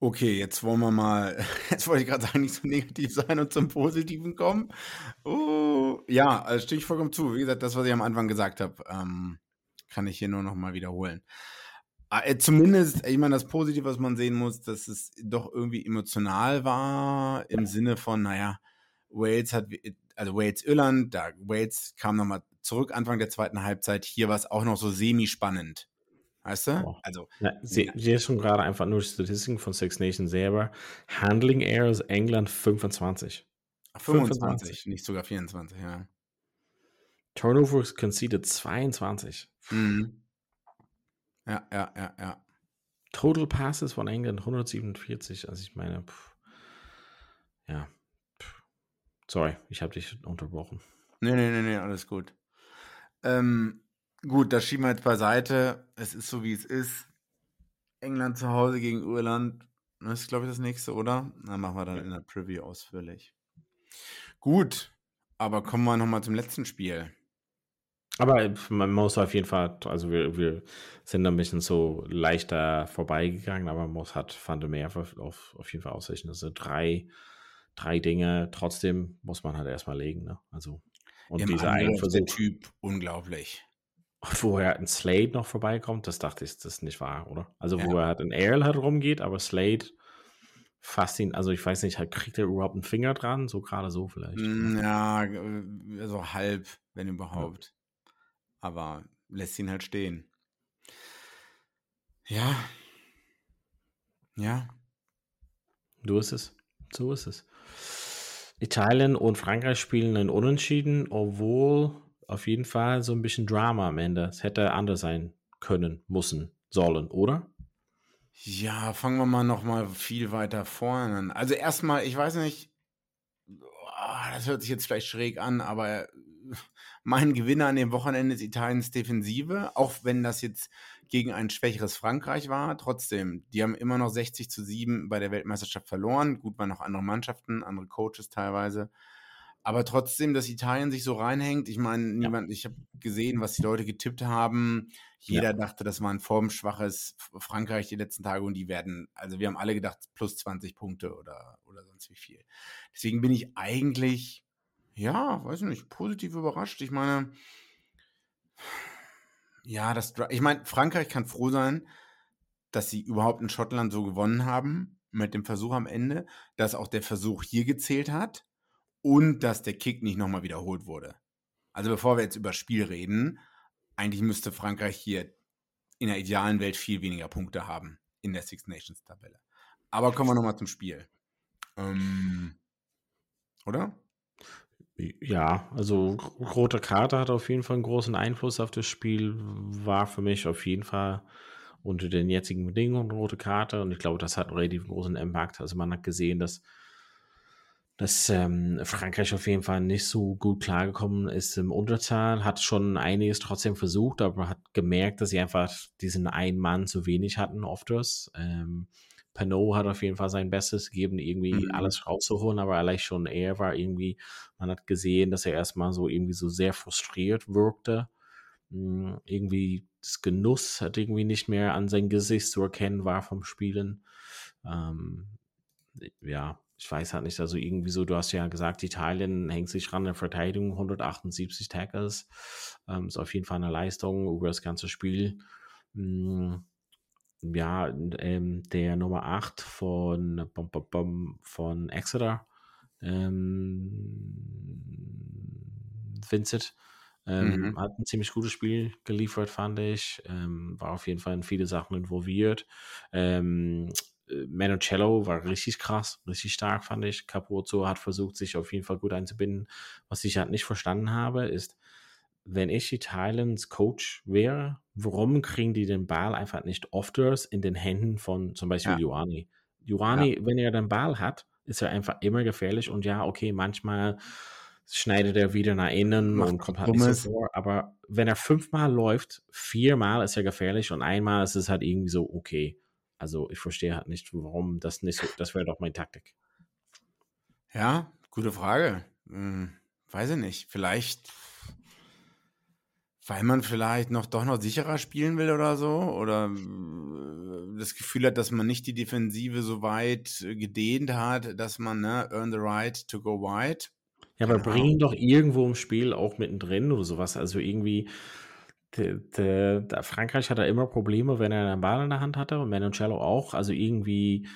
Okay, jetzt wollen wir mal, jetzt wollte ich gerade sagen, nicht so negativ sein und zum Positiven kommen. Oh, ja, also stimme ich vollkommen zu. Wie gesagt, das, was ich am Anfang gesagt habe, ähm, kann ich hier nur noch mal wiederholen. Ah, äh, zumindest, ich meine, das Positive, was man sehen muss, dass es doch irgendwie emotional war, im Sinne von, naja, Wales hat, also Wales-Irland, da Wales kam nochmal zurück Anfang der zweiten Halbzeit, hier war es auch noch so semi-spannend. Weißt du? Oh. Also, ja, sie, sie ist schon gerade einfach nur Statistiken von Six Nations selber. Handling Errors England 25. 25, 25, nicht sogar 24, ja. Turnovers conceded 22. Mhm. Ja, ja, ja, ja. Total Passes von England 147. Also ich meine, pff, ja. Pff. Sorry, ich habe dich unterbrochen. Nee, nee, nee, nee, alles gut. Ähm, gut, das schieben wir jetzt beiseite. Es ist so, wie es ist. England zu Hause gegen Irland. Das ist, glaube ich, das nächste, oder? Dann machen wir dann in der Preview ausführlich. Gut, aber kommen wir nochmal zum letzten Spiel. Aber man muss auf jeden Fall, also wir, wir sind ein bisschen so leichter vorbeigegangen, aber man muss hat Van mehr auf, auf jeden Fall aussichten. Also drei, drei Dinge, trotzdem muss man halt erstmal legen. Ne? Also, und Im dieser eine Versuch. Typ, unglaublich. Wo er ein Slade noch vorbeikommt, das dachte ich, das ist nicht wahr, oder? Also, ja. wo er halt in Earl halt rumgeht, aber Slade fasst ihn, also ich weiß nicht, kriegt er überhaupt einen Finger dran? So gerade so vielleicht. Mm, ja, so halb, wenn überhaupt. Aber lässt ihn halt stehen. Ja. Ja. Du ist es. So ist es. Italien und Frankreich spielen ein Unentschieden, obwohl auf jeden Fall so ein bisschen Drama am Ende. Es hätte anders sein können, müssen, sollen, oder? Ja, fangen wir mal noch mal viel weiter vorne an. Also erstmal, ich weiß nicht, oh, das hört sich jetzt vielleicht schräg an, aber mein Gewinner an dem Wochenende ist Italiens Defensive, auch wenn das jetzt gegen ein schwächeres Frankreich war. Trotzdem, die haben immer noch 60 zu 7 bei der Weltmeisterschaft verloren. Gut, waren noch andere Mannschaften, andere Coaches teilweise. Aber trotzdem, dass Italien sich so reinhängt, ich meine, niemand, ja. ich habe gesehen, was die Leute getippt haben. Jeder ja. dachte, das war ein formschwaches Frankreich die letzten Tage und die werden, also wir haben alle gedacht, plus 20 Punkte oder, oder sonst wie viel. Deswegen bin ich eigentlich ja, weiß nicht, positiv überrascht. Ich meine, ja, das, ich meine, Frankreich kann froh sein, dass sie überhaupt in Schottland so gewonnen haben mit dem Versuch am Ende, dass auch der Versuch hier gezählt hat und dass der Kick nicht nochmal wiederholt wurde. Also bevor wir jetzt über Spiel reden, eigentlich müsste Frankreich hier in der idealen Welt viel weniger Punkte haben in der Six Nations Tabelle. Aber kommen wir nochmal zum Spiel. Ähm, oder? Ja, also rote Karte hat auf jeden Fall einen großen Einfluss auf das Spiel, war für mich auf jeden Fall unter den jetzigen Bedingungen rote Karte und ich glaube, das hat einen relativ großen Impact. Also man hat gesehen, dass, dass ähm, Frankreich auf jeden Fall nicht so gut klargekommen ist im Unterzahl, hat schon einiges trotzdem versucht, aber hat gemerkt, dass sie einfach diesen einen Mann zu wenig hatten, oft ähm, Pano hat auf jeden Fall sein Bestes gegeben, irgendwie mhm. alles rauszuholen, aber allein schon er war irgendwie, man hat gesehen, dass er erstmal so irgendwie so sehr frustriert wirkte. Hm, irgendwie das Genuss hat irgendwie nicht mehr an sein Gesicht zu erkennen war vom Spielen. Ähm, ja, ich weiß halt nicht, also irgendwie so, du hast ja gesagt, Italien hängt sich ran in der Verteidigung, 178 Tackles, ähm, ist auf jeden Fall eine Leistung über das ganze Spiel. Ähm, ja, ähm, der Nummer 8 von, bom, bom, bom, von Exeter, ähm, Vincent, ähm, mhm. Hat ein ziemlich gutes Spiel geliefert, fand ich. Ähm, war auf jeden Fall in viele Sachen involviert. Ähm, äh, Manocello war richtig krass, richtig stark, fand ich. Capozzo hat versucht, sich auf jeden Fall gut einzubinden. Was ich halt nicht verstanden habe, ist, wenn ich Italiens Coach wäre, warum kriegen die den Ball einfach nicht ofters in den Händen von zum Beispiel ja. Ioani? Ioani, ja. wenn er den Ball hat, ist er einfach immer gefährlich und ja, okay, manchmal schneidet er wieder nach innen Macht und kommt halt nicht so vor. Aber wenn er fünfmal läuft, viermal ist er gefährlich und einmal ist es halt irgendwie so okay. Also ich verstehe halt nicht, warum das nicht so, das wäre doch meine Taktik. Ja, gute Frage. Hm, weiß ich nicht. Vielleicht, weil man vielleicht noch doch noch sicherer spielen will oder so. Oder äh, das Gefühl hat, dass man nicht die Defensive so weit gedehnt hat, dass man, ne, earn the right to go wide. Ja, aber genau. bring doch irgendwo im Spiel auch mittendrin oder sowas. Also irgendwie, de, de, de Frankreich hat da immer Probleme, wenn er einen Ball in der Hand hatte und Manoncello auch. Also irgendwie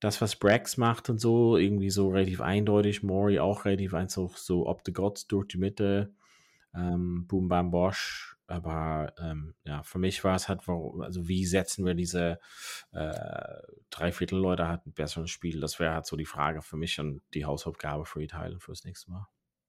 das, was Brax macht und so, irgendwie so relativ eindeutig. Mori auch relativ einfach so ob the gods durch die Mitte. Ähm, Boom Bam Bosch aber ähm, ja, für mich war es halt, also wie setzen wir diese äh, Dreiviertel Leute halt ein besseres Spiel? Das wäre halt so die Frage für mich und die Hausaufgabe für Italien fürs nächste Mal.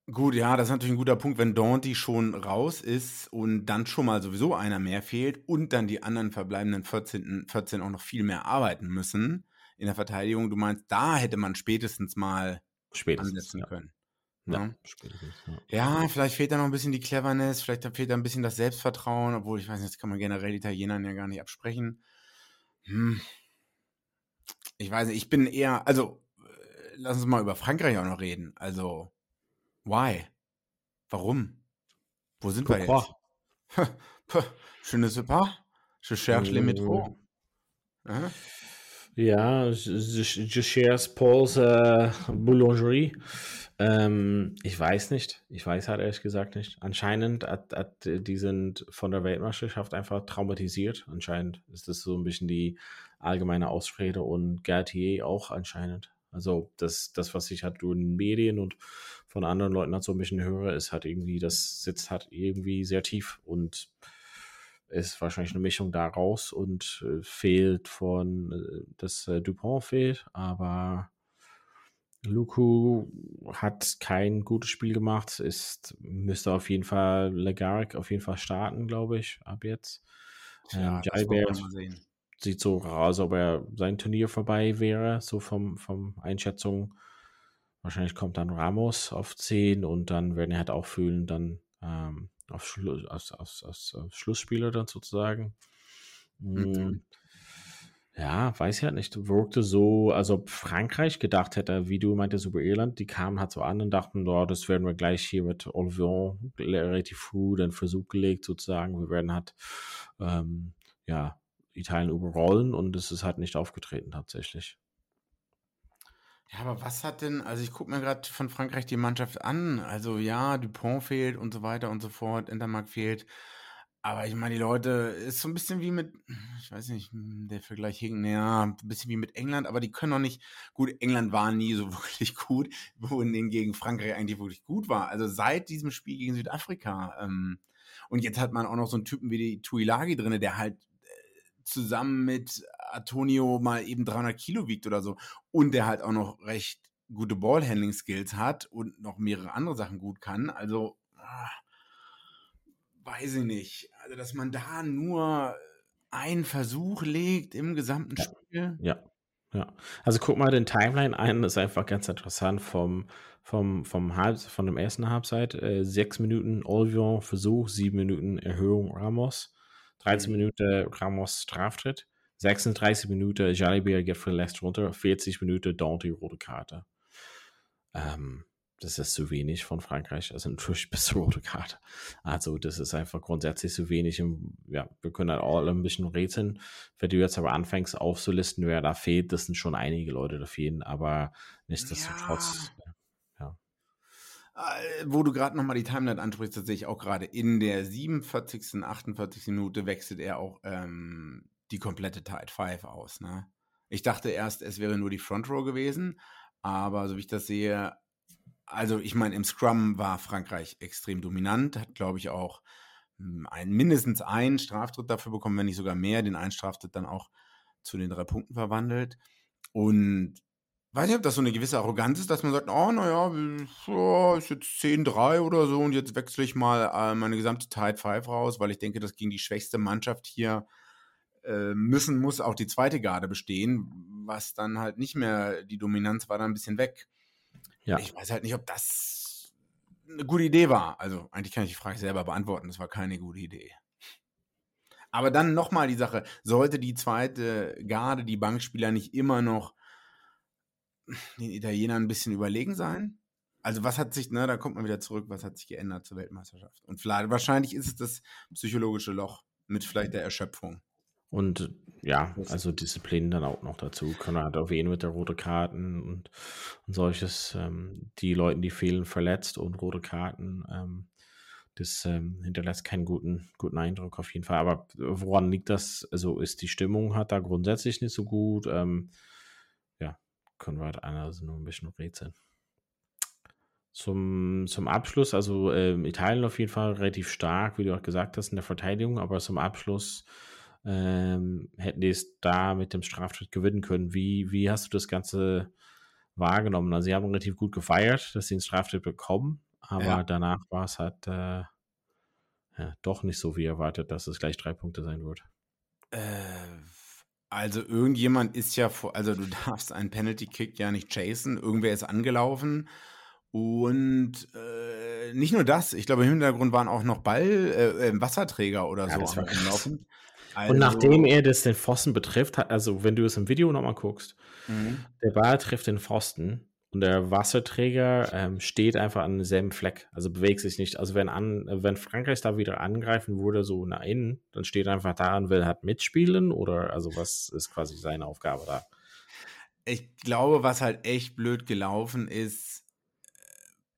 Gut, ja, das ist natürlich ein guter Punkt, wenn Danty schon raus ist und dann schon mal sowieso einer mehr fehlt und dann die anderen verbleibenden 14, 14 auch noch viel mehr arbeiten müssen in der Verteidigung. Du meinst, da hätte man spätestens mal spätestens, ansetzen ja. können. Ja, ne? ja. ja, vielleicht fehlt da noch ein bisschen die Cleverness, vielleicht fehlt da ein bisschen das Selbstvertrauen, obwohl ich weiß nicht, das kann man generell Italienern ja gar nicht absprechen. Hm. Ich weiß nicht, ich bin eher, also äh, lass uns mal über Frankreich auch noch reden. Also, why? Warum? Wo sind Pourquoi? wir jetzt? Je ne sais pas. Je cherche les métros. Äh. Ja, je, je cherche Paul's äh, Boulangerie. Ähm, ich weiß nicht. Ich weiß halt ehrlich gesagt nicht. Anscheinend hat, hat, die sind von der Weltmeisterschaft einfach traumatisiert. Anscheinend ist das so ein bisschen die allgemeine Ausrede und Gertier auch anscheinend. Also das, das, was ich halt durch Medien und von anderen Leuten halt so ein bisschen höre, ist halt irgendwie, das sitzt halt irgendwie sehr tief und ist wahrscheinlich eine Mischung daraus und äh, fehlt von, äh, dass äh, Dupont fehlt, aber Luku hat kein gutes Spiel gemacht, ist, müsste auf jeden Fall Legarek auf jeden Fall starten, glaube ich, ab jetzt. Ja, ähm, sieht so aus, als ob er sein Turnier vorbei wäre, so vom, vom Einschätzung. Wahrscheinlich kommt dann Ramos auf 10 und dann werden er halt auch fühlen, dann ähm, auf, Schlu auf, auf, auf, auf Schlussspieler dann sozusagen. Mhm. Ja, weiß ich halt nicht. Wirkte so, als ob Frankreich gedacht hätte, wie du meintest über Irland, die kamen halt so an und dachten, oh, das werden wir gleich hier mit Olivier relativ früh den Versuch gelegt, sozusagen. Wir werden halt, ähm, ja, Italien überrollen und es ist halt nicht aufgetreten tatsächlich. Ja, aber was hat denn, also ich gucke mir gerade von Frankreich die Mannschaft an. Also ja, Dupont fehlt und so weiter und so fort, Intermark fehlt. Aber ich meine, die Leute, ist so ein bisschen wie mit, ich weiß nicht, der Vergleich hing, ja, ein bisschen wie mit England, aber die können noch nicht, gut, England war nie so wirklich gut, wohingegen gegen Frankreich eigentlich wirklich gut war. Also seit diesem Spiel gegen Südafrika. Ähm, und jetzt hat man auch noch so einen Typen wie die Tuilagi drin, der halt äh, zusammen mit Antonio mal eben 300 Kilo wiegt oder so. Und der halt auch noch recht gute Ballhandling-Skills hat und noch mehrere andere Sachen gut kann. Also, ah, weiß ich nicht. Also, dass man da nur einen Versuch legt im gesamten Ja. Spiel. Ja, ja. Also guck mal den Timeline ein, das ist einfach ganz interessant vom, vom, vom Halb, von dem ersten Halbzeit. Äh, sechs Minuten Olvion Versuch, sieben Minuten Erhöhung Ramos, 13 Mhm. Minuten Ramos Straftritt, 36 Minuten Jalibert geht verletzt runter, 40 Minuten Dante rote Karte. Ähm, das ist zu wenig von Frankreich, also natürlich bis zur rote Karte. Also das ist einfach grundsätzlich zu wenig. Ja, wir können halt alle ein bisschen rätseln. Wenn du jetzt aber anfängst aufzulisten, wer da fehlt, das sind schon einige Leute, da fehlen, aber nichtsdestotrotz. Äh, Wo du gerade nochmal die Timeline ansprichst, das sehe ich auch gerade. In der 47., 48. Minute wechselt er auch ähm, die komplette Tide 5 aus. Ne? Ich dachte erst, es wäre nur die Front Row gewesen, aber so wie ich das sehe, also ich meine, im Scrum war Frankreich extrem dominant, hat glaube ich auch hm, ein, mindestens einen Straftritt dafür bekommen, wenn nicht sogar mehr, den einen Straftritt dann auch zu den drei Punkten verwandelt. Und weiß nicht, ob das so eine gewisse Arroganz ist, dass man sagt, oh, naja, ist jetzt 10-3 oder so und jetzt wechsle ich mal äh, meine gesamte Tide 5 raus, weil ich denke, dass gegen die schwächste Mannschaft hier äh, müssen, muss auch die zweite Garde bestehen, was dann halt nicht mehr, die Dominanz war dann ein bisschen weg. Ja. Ich weiß halt nicht, ob das eine gute Idee war. Also eigentlich kann ich die Frage selber beantworten, das war keine gute Idee. Aber dann nochmal die Sache, sollte die zweite Garde, die Bankspieler nicht immer noch den Italienern ein bisschen überlegen sein? Also was hat sich, ne, da kommt man wieder zurück, was hat sich geändert zur Weltmeisterschaft? Und vielleicht, wahrscheinlich ist es das psychologische Loch mit vielleicht der Erschöpfung. Und ja, also Disziplin dann auch noch dazu. Können halt erwähnen mit der rote Karten und, und solches. Ähm, die Leute, die fehlen, verletzt und rote Karten. Ähm, das ähm, hinterlässt keinen guten, guten Eindruck auf jeden Fall. Aber woran liegt das? Also ist die Stimmung hat da grundsätzlich nicht so gut. Ähm, ja, können wir halt also nur ein bisschen rätseln. Zum, zum Abschluss, also ähm, Italien auf jeden Fall relativ stark, wie du auch gesagt hast, in der Verteidigung, aber zum Abschluss ähm, hätten die es da mit dem Straftritt gewinnen können. Wie, wie hast du das Ganze wahrgenommen? Also, sie haben relativ gut gefeiert, dass sie einen Straftritt bekommen, aber Ja. danach war es halt äh, ja, doch nicht so wie erwartet, dass es gleich drei Punkte sein wird. Äh, also irgendjemand ist ja vor, also du darfst einen Penalty-Kick ja nicht chasen, irgendwer ist angelaufen und äh, nicht nur das, ich glaube im Hintergrund waren auch noch Ball, äh, äh, Wasserträger oder Ja, so das war angelaufen. Und nachdem er das den Pfosten betrifft, hat, also wenn du es im Video nochmal guckst, Mhm. der Ball trifft den Pfosten und der Wasserträger ähm, steht einfach an demselben Fleck, also bewegt sich nicht. Also wenn, an, wenn Frankreich da wieder angreifen würde, so nach innen, dann steht einfach daran, will halt mitspielen oder also was ist quasi seine Aufgabe da? Ich glaube, was halt echt blöd gelaufen ist,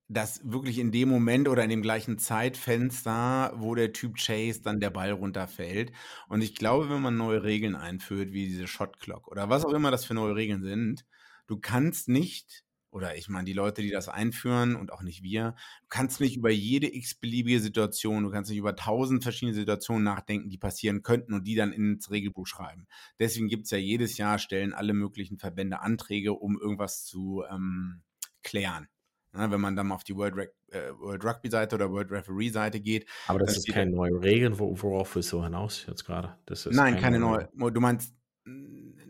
dass wirklich in dem Moment oder in dem gleichen Zeitfenster, wo der Typ Chase dann der Ball runterfällt. Und ich glaube, wenn man neue Regeln einführt, wie diese Shot Clock oder was auch immer das für neue Regeln sind, du kannst nicht, oder ich meine, die Leute, die das einführen und auch nicht wir, du kannst nicht über jede x-beliebige Situation, du kannst nicht über tausend verschiedene Situationen nachdenken, die passieren könnten und die dann ins Regelbuch schreiben. Deswegen gibt es ja jedes Jahr, stellen alle möglichen Verbände Anträge, um irgendwas zu ähm, klären. Ja, wenn man dann mal auf die World, äh, World Rugby Seite oder World Referee Seite geht. Aber das ist keine neue Regel, wo, worauf willst du hinaus jetzt gerade? Nein, keine neue. Du meinst, Du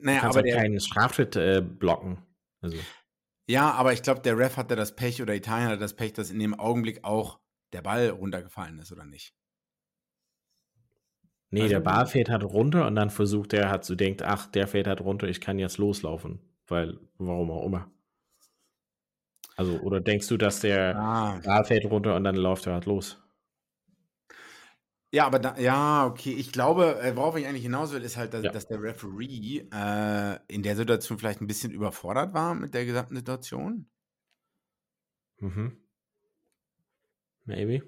naja, kannst aber halt der, keinen Straftritt äh, blocken. Also, ja, aber ich glaube, der Ref hatte das Pech oder Italien hatte das Pech, dass in dem Augenblick auch der Ball runtergefallen ist, oder nicht? nee, Also- der Ball fällt halt runter und dann versucht er halt zu denkt, ach, der fällt halt runter, ich kann jetzt loslaufen. Weil, warum auch immer. Also, oder denkst du, dass der Ah. Ball fällt runter und dann läuft er halt los? Ja, aber da, ja, okay. Ich glaube, äh, worauf ich eigentlich hinaus will, ist halt, dass, Ja. dass der Referee äh, in der Situation vielleicht ein bisschen überfordert war mit der gesamten Situation. Mhm. Maybe.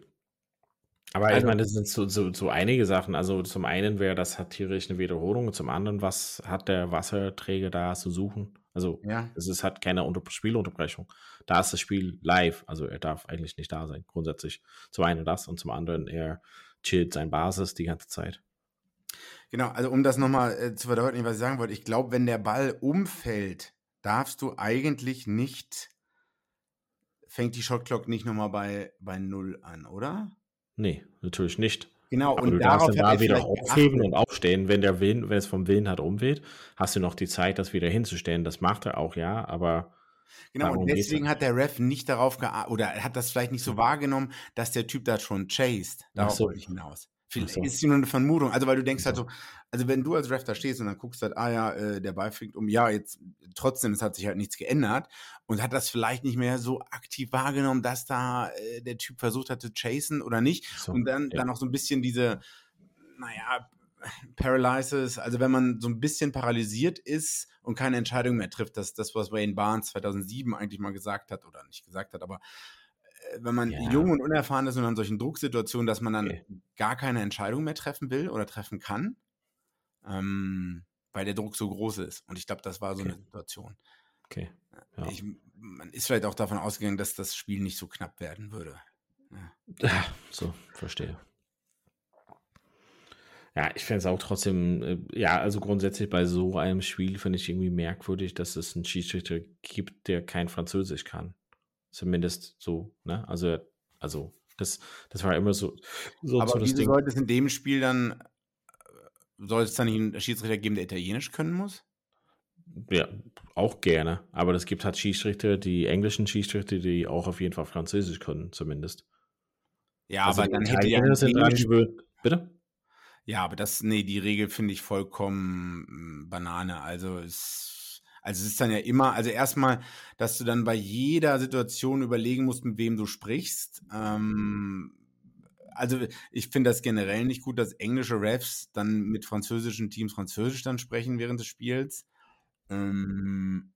Aber ich Also- meine, das sind so, so, so einige Sachen. Also zum einen wäre das satirisch eine Wiederholung und zum anderen, was hat der Wasserträger da zu suchen? Also Ja. es ist halt keine Unter Spielunterbrechung. Da ist das Spiel live, also er darf eigentlich nicht da sein, grundsätzlich. Zum einen das und zum anderen, er chillt sein Basis die ganze Zeit. Genau, also um das nochmal äh, zu verdeutlichen, was ich sagen wollte, ich glaube, wenn der Ball umfällt, darfst du eigentlich nicht, fängt die Shotclock nicht nochmal bei, bei Null an, oder? Nee, natürlich nicht. Genau, Aber und du darfst darauf dann hat da er wieder aufheben geachtet. und aufstehen, wenn der Wind, wenn es vom Wind halt umweht, hast du noch die Zeit, das wieder hinzustellen. Das macht er auch, ja, aber Genau, und deswegen hat der Ref nicht darauf geachtet, oder er hat das vielleicht nicht so wahrgenommen, dass der Typ da schon chased. Darauf so. wollte ich hinaus. Vielleicht so. ist nur eine Vermutung. Also, weil du denkst halt so, also wenn du als Ref da stehst und dann guckst halt, ah ja, äh, der Ball fliegt um, ja, jetzt trotzdem, es hat sich halt nichts geändert und hat das vielleicht nicht mehr so aktiv wahrgenommen, dass da äh, der Typ versucht hat zu chasen oder nicht. so, Und dann, ja. dann noch so ein bisschen diese, naja, Paralysis, also wenn man so ein bisschen paralysiert ist und keine Entscheidung mehr trifft, das ist das, was Wayne Barnes 2007 eigentlich mal gesagt hat, oder nicht gesagt hat, aber wenn man Ja. jung und unerfahren ist und an solchen Drucksituationen, dass man dann Okay. gar keine Entscheidung mehr treffen will oder treffen kann, ähm, weil der Druck so groß ist. Und ich glaube, das war so Okay. eine Situation. okay. Ja. Ich, man ist vielleicht auch davon ausgegangen, dass das Spiel nicht so knapp werden würde. Ja, so, verstehe. Ja, ich finde es auch trotzdem, äh, ja, also grundsätzlich bei so einem Spiel finde ich irgendwie merkwürdig, dass es einen Schiedsrichter gibt, der kein Französisch kann. Zumindest so, ne? Also, also das, das war immer so, so, Aber so das wieso sollte es in dem Spiel dann, äh, soll es dann einen Schiedsrichter geben, der Italienisch können muss? Ja, auch gerne. Aber es gibt halt Schiedsrichter, die englischen Schiedsrichter, die auch auf jeden Fall Französisch können, zumindest. Ja, also aber dann hätte ja. Bitte? Ja, aber das, nee, die Regel finde ich vollkommen mm, Banane. Also es, also es ist dann ja immer, also erstmal, dass du dann bei jeder Situation überlegen musst, mit wem du sprichst. Ähm, also ich finde das generell nicht gut, dass englische Refs dann mit französischen Teams Französisch dann sprechen während des Spiels. Ähm,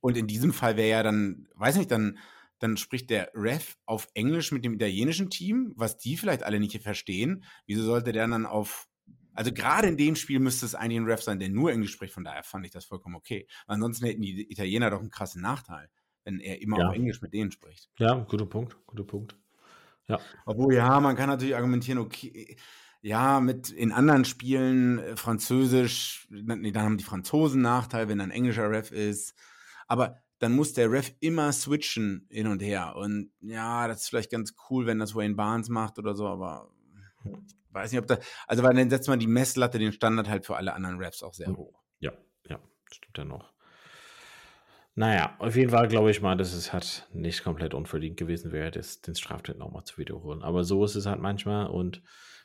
und in diesem Fall wäre ja dann, weiß nicht, dann, dann spricht der Ref auf Englisch mit dem italienischen Team, was die vielleicht alle nicht verstehen. Wieso sollte der dann auf, also gerade in dem Spiel müsste es eigentlich ein Ref sein, der nur Englisch spricht, von daher fand ich das vollkommen okay. Ansonsten hätten die Italiener doch einen krassen Nachteil, wenn er immer Ja. auf Englisch mit denen spricht. Ja, guter Punkt, guter Punkt. Ja, Obwohl, ja, man kann natürlich argumentieren, okay, ja, mit in anderen Spielen äh, Französisch, dann- nee, dann haben die Franzosen Nachteil, wenn ein englischer Ref ist. Aber dann muss der Ref immer switchen hin und her. Und ja, das ist vielleicht ganz cool, wenn das Wayne Barnes macht oder so, aber ich weiß nicht, ob da, also weil dann setzt man die Messlatte, den Standard halt für alle anderen Refs auch sehr Mhm. hoch. ja, ja, stimmt ja noch. Naja, auf jeden Fall glaube ich mal, dass es halt nicht komplett unverdient gewesen wäre, das, den Straftat nochmal zu wiederholen. Aber so ist es halt manchmal und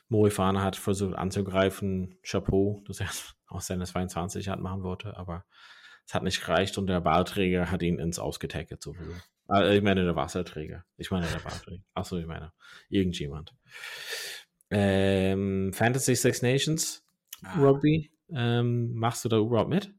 Morifana hat versucht anzugreifen, Chapeau, dass er aus seiner 22 hat machen wollte, aber es hat nicht gereicht und der Ballträger hat ihn ins Ausgetackelt sowieso. Äh, ich meine der Wasserträger. Ich meine der Ballträger. Achso, ich meine irgendjemand. Ähm, Fantasy Six Nations Ah. Rugby, ähm, machst du da überhaupt mit?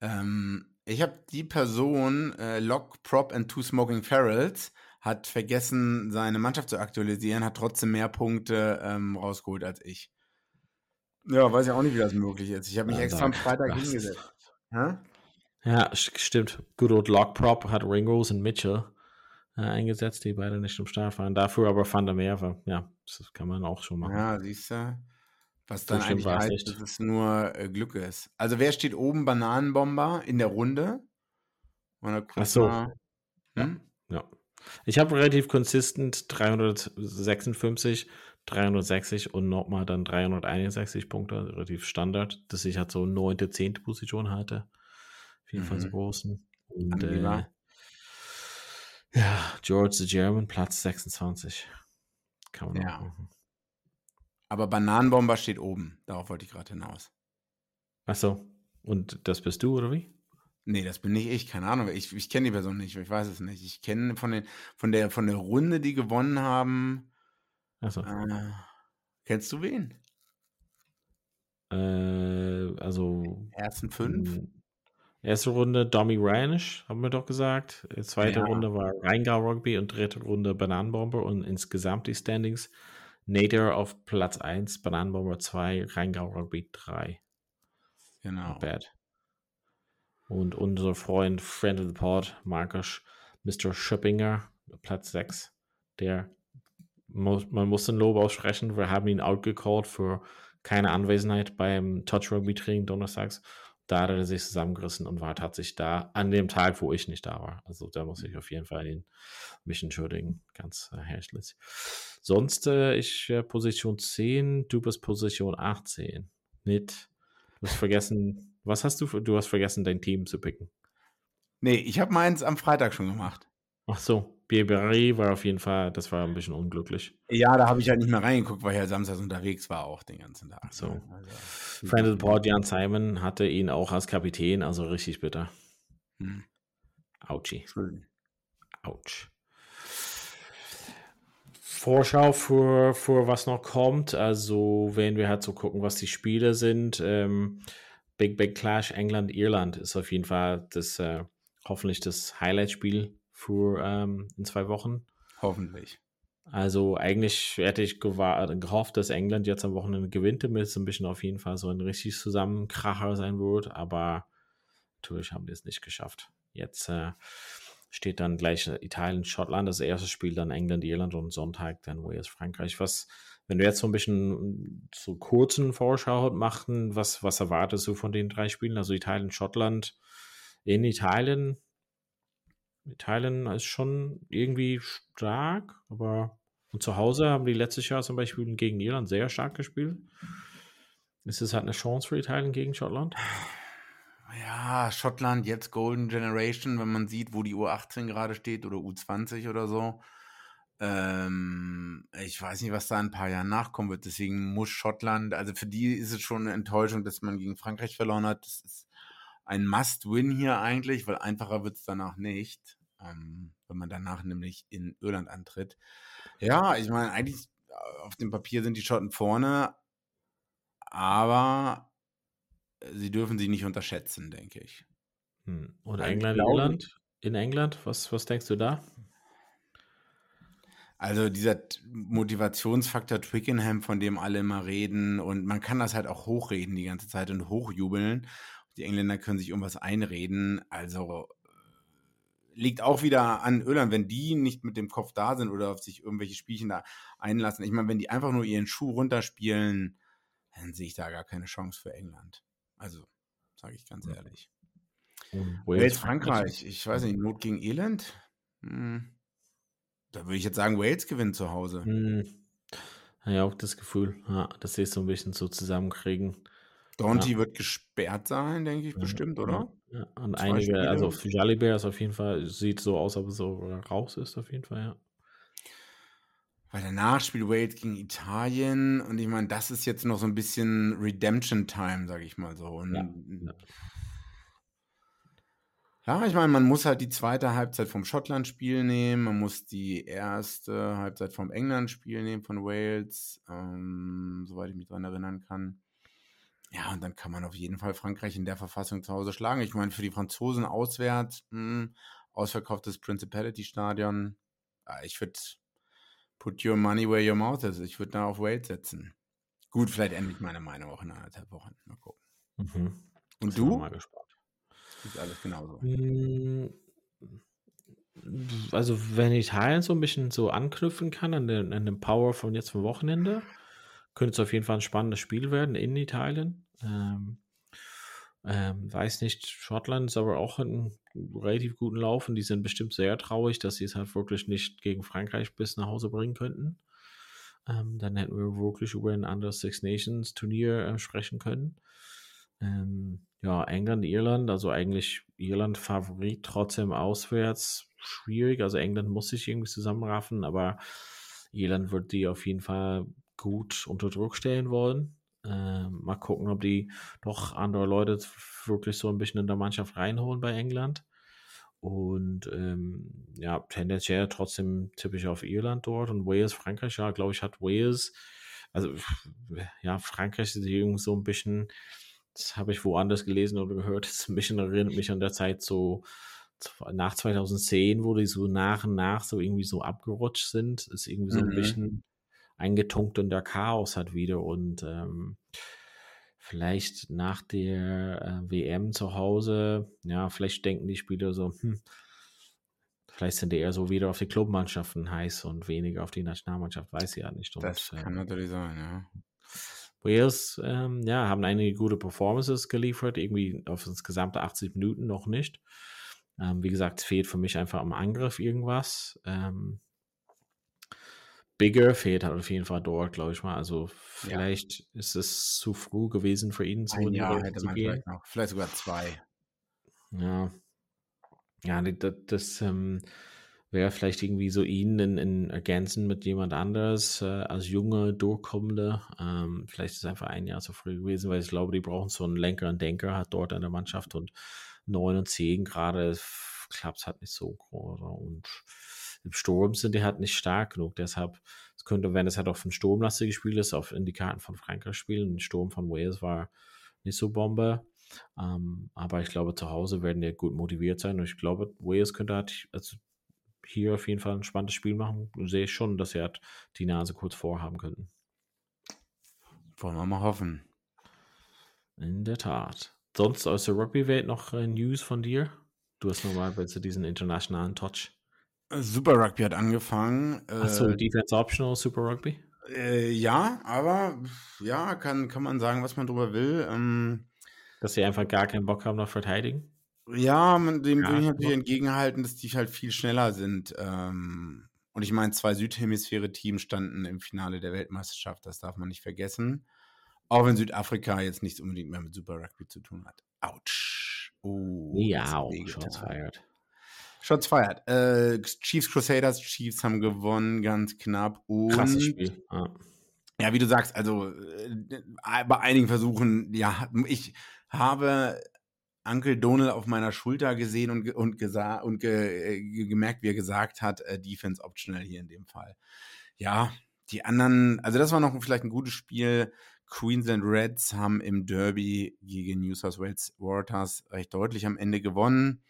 Ähm, ich habe die Person, äh, Lock, Prop and Two Smoking Ferals, hat vergessen, seine Mannschaft zu aktualisieren, hat trotzdem mehr Punkte ähm, rausgeholt als ich. Ja, weiß ich auch nicht, wie das möglich ist. Ich habe mich Dann extra am Freitag hingesetzt. Ja, st- stimmt. Good old Lock Prop hat Ringos und Mitchell äh, eingesetzt, die beide nicht im Start waren. Dafür aber Van der Meer, war- ja, das kann man auch schon machen. Ja, siehst du. Was So dann schlimm eigentlich heißt, nicht. dass es nur äh, Glück ist. Also wer steht oben? Bananenbomber in der Runde? Oder Ach so. mal- Hm? Ja. Ich habe relativ konsistent 356, 360 und nochmal dann 361 Punkte, relativ Standard, dass ich halt so neunte, zehnte Position hatte. Auf jeden Fall so Mhm. großen. Und äh, ja, George the German, Platz 26. Kann man Ja. machen. Aber Bananenbomber steht oben. Darauf wollte ich gerade hinaus. Achso, und das bist du, oder wie? Nee, das bin nicht ich, keine Ahnung. Ich, ich kenne die Person nicht, ich weiß es nicht. Ich kenne von, den, von, der, von der Runde, die gewonnen haben. Achso. Äh, kennst du wen? Äh, also. Ersten fünf? Erste Runde Domi Ranish, haben wir doch gesagt. Zweite Ja. Runde war Rheingau Rugby und dritte Runde Bananenbomber und insgesamt die Standings. Nader auf Platz 1, Bananenbomber 2, Rheingau Rugby 3. Genau. Not bad. Und unser Freund, Friend of the Pod, Markus, Mr. Schöppinger, Platz 6. Der, muss, man muss den Lob aussprechen. Wir haben ihn outgecallt für keine Anwesenheit beim Touch Rugby Training donnerstags. Da hat er sich zusammengerissen und war tatsächlich da an dem Tag, wo ich nicht da war. Also da muss ich auf jeden Fall ihn, mich entschuldigen. Ganz äh, herzlich. Sonst, äh, ich äh, Position 10, du bist Position 18. Nicht. Du hast vergessen, was hast du? Für, du hast vergessen, dein Team zu picken. Nee, ich habe meins am Freitag schon gemacht. Ach so, Bierberry war auf jeden Fall, das war ein bisschen unglücklich. Ja, da habe ich halt nicht mehr reingeguckt, weil er samstags unterwegs war auch den ganzen Tag. So. ne? Also, Friend of the Pod, Jan Simon, hatte ihn auch als Kapitän, also richtig bitter. hm, Autschi. schön. Autsch. Vorschau für, für was noch kommt. Also, wenn wir halt so gucken, was die Spiele sind. Ähm, Big Big Clash England-Irland ist auf jeden Fall das äh, hoffentlich das Highlight-Spiel für ähm, in zwei Wochen. Hoffentlich. Also eigentlich hätte ich gewa- gehofft, dass England jetzt am Wochenende gewinnt, damit es ein bisschen auf jeden Fall so ein richtig Zusammenkracher sein wird, aber natürlich haben die es nicht geschafft. Jetzt äh, steht dann gleich Italien, Schottland, das erste Spiel, dann England, Irland und Sonntag dann Wales, Frankreich. Was, wenn du jetzt so ein bisschen so kurzen Vorschau machen, was, was erwartest du von den drei Spielen? Also Italien, Schottland, in Italien. Italien ist schon irgendwie stark, aber und zu Hause haben die letztes Jahr zum Beispiel gegen Irland sehr stark gespielt. Ist es halt eine Chance für Italien gegen Schottland? Ja, Schottland, jetzt Golden Generation, wenn man sieht, wo die U18 gerade steht oder U20 oder so. Ähm, ich weiß nicht, was da in ein paar Jahren nachkommen wird. Deswegen muss Schottland, also für die ist es schon eine Enttäuschung, dass man gegen Frankreich verloren hat. Das ist ein Must-Win hier eigentlich, weil einfacher wird es danach nicht, ähm, wenn man danach nämlich in Irland antritt. Ja, ich meine, eigentlich äh, auf dem Papier sind die Schotten vorne, aber sie dürfen sie nicht unterschätzen, denke ich. Hm. Oder Ich England, Irland? In England? Was, was denkst du da? Also dieser Motivationsfaktor Twickenham, von dem alle immer reden und man kann das halt auch hochreden die ganze Zeit und hochjubeln. Die Engländer können sich irgendwas einreden. Also äh, liegt auch wieder an Irland, wenn die nicht mit dem Kopf da sind oder auf sich irgendwelche Spielchen da einlassen. Ich meine, wenn die einfach nur ihren Schuh runterspielen, dann sehe ich da gar keine Chance für England. Also, sage ich ganz ehrlich. Wales, Frankreich. Ich weiß nicht, Not gegen Elend? Hm. Da würde ich jetzt sagen, Wales gewinnt zu Hause. Hm. Ja auch das Gefühl, ja, dass sie es so ein bisschen so zusammenkriegen. Dronty wird gesperrt sein, denke ich bestimmt, oder? Ja, und Zwei einige, Spiele. also Jalibert ist auf jeden Fall, sieht so aus, ob es so raus ist, auf jeden Fall, ja. Weil danach spielt Wales gegen Italien und ich meine, das ist jetzt noch so ein bisschen Redemption Time, sage ich mal so. Und Ja, ja, ja. ich meine, man muss halt die zweite Halbzeit vom Schottland-Spiel nehmen, man muss die erste Halbzeit vom England-Spiel nehmen, von Wales, ähm, soweit ich mich dran erinnern kann. Ja, und dann kann man auf jeden Fall Frankreich in der Verfassung zu Hause schlagen. Ich meine, für die Franzosen auswärts, mh, ausverkauftes Principality-Stadion. Ja, ich würde put your money where your mouth is. Ich würde da auf Wales setzen. Gut, vielleicht ändert meine Meinung auch in anderthalb Wochen. Mal gucken. Mhm. Und du? Mal gespannt. Ist alles genauso. Mm, Also, wenn Italien so ein bisschen so anknüpfen kann an den, an den Power von jetzt vom Wochenende, könnte es auf jeden Fall ein spannendes Spiel werden in Italien. Ähm, ähm, weiß nicht, Schottland ist aber auch in einem relativ guten Lauf und die sind bestimmt sehr traurig, dass sie es halt wirklich nicht gegen Frankreich bis nach Hause bringen könnten. Ähm, dann hätten wir wirklich über ein anderes Six Nations Turnier äh, sprechen können. Ähm, ja, England, Irland, also eigentlich Irland Favorit, trotzdem auswärts schwierig. Also England muss sich irgendwie zusammenraffen, aber Irland wird die auf jeden Fall gut unter Druck stellen wollen. Ähm, mal gucken, ob die doch andere Leute wirklich so ein bisschen in der Mannschaft reinholen bei England. Und ähm, ja, tendenziell trotzdem typisch auf Irland dort und Wales, Frankreich, ja, glaube ich, hat Wales, also ja, Frankreich ist irgendwie so ein bisschen, das habe ich woanders gelesen oder gehört, das ein bisschen erinnert mich an der Zeit so nach 2010, wo die so nach und nach so irgendwie so abgerutscht sind, ist irgendwie so ein Mhm. bisschen eingetunkt und der Chaos hat wieder und ähm, vielleicht nach der äh, WM zu Hause, ja, vielleicht denken die Spieler so, hm, vielleicht sind die eher so wieder auf die Clubmannschaften heiß und weniger auf die Nationalmannschaft, weiß ich ja nicht. Und, Das äh, kann natürlich sein, ja. Wales, ähm, ja, haben einige gute Performances geliefert, irgendwie auf das gesamte 80 Minuten noch nicht. Ähm, wie gesagt, es fehlt für mich einfach am Angriff irgendwas. Ähm, Bigger fehlt halt auf jeden Fall dort, glaube ich mal. Also vielleicht ja. ist es zu früh gewesen für ihn, so Ein Jahr hätte man gehen. Vielleicht, noch, vielleicht sogar zwei. Ja. Ja, das, das ähm, wäre vielleicht irgendwie so ihn in, in ergänzen mit jemand anderes äh, als junge, durchkommende. Ähm, vielleicht ist es einfach ein Jahr zu früh gewesen, weil ich glaube, die brauchen so einen Lenker und Denker hat dort in der Mannschaft und 9 und 10 gerade klappt es halt nicht so groß. Und Sturm sind die halt nicht stark genug. Deshalb, es könnte, wenn es halt auf ein sturmlastiges Spiel ist, auf in die Karten von Frankreich spielen. Ein Sturm von Wales war nicht so Bombe. Ähm, aber ich glaube, zu Hause werden die gut motiviert sein. Und ich glaube, Wales könnte halt, also hier auf jeden Fall ein spannendes Spiel machen. Sehe ich schon, dass sie halt die Nase kurz vorhaben könnten. Wollen wir mal hoffen. In der Tat. Sonst aus der Rugby-Welt noch äh, News von dir? Du hast nochmal diesen internationalen Touch. Super Rugby hat angefangen. Achso, äh, Defense Optional Super Rugby? Äh, ja, aber ja, kann, kann man sagen, was man drüber will. Ähm, Dass sie einfach gar keinen Bock haben nach Verteidigen? Ja, man, dem ja, will ich natürlich entgegenhalten, dass die halt viel schneller sind. Ähm, und ich meine, zwei Südhemisphäre-Teams standen im Finale der Weltmeisterschaft, das darf man nicht vergessen. Auch wenn Südafrika jetzt nichts unbedingt mehr mit Super Rugby zu tun hat. Autsch. Oh, ja, Shots feiert. Shots feiert. Äh, Chiefs Crusaders, Chiefs haben gewonnen, ganz knapp. Und, Krasses Spiel. Ja. ja, wie du sagst, also äh, bei einigen Versuchen, ja, ich habe Uncle Donald auf meiner Schulter gesehen und, und, gesa und ge äh, gemerkt, wie er gesagt hat, äh, Defense optional hier in dem Fall. Ja, die anderen, also das war noch vielleicht ein gutes Spiel. Queensland Reds haben im Derby gegen New South Wales Waters recht deutlich am Ende gewonnen.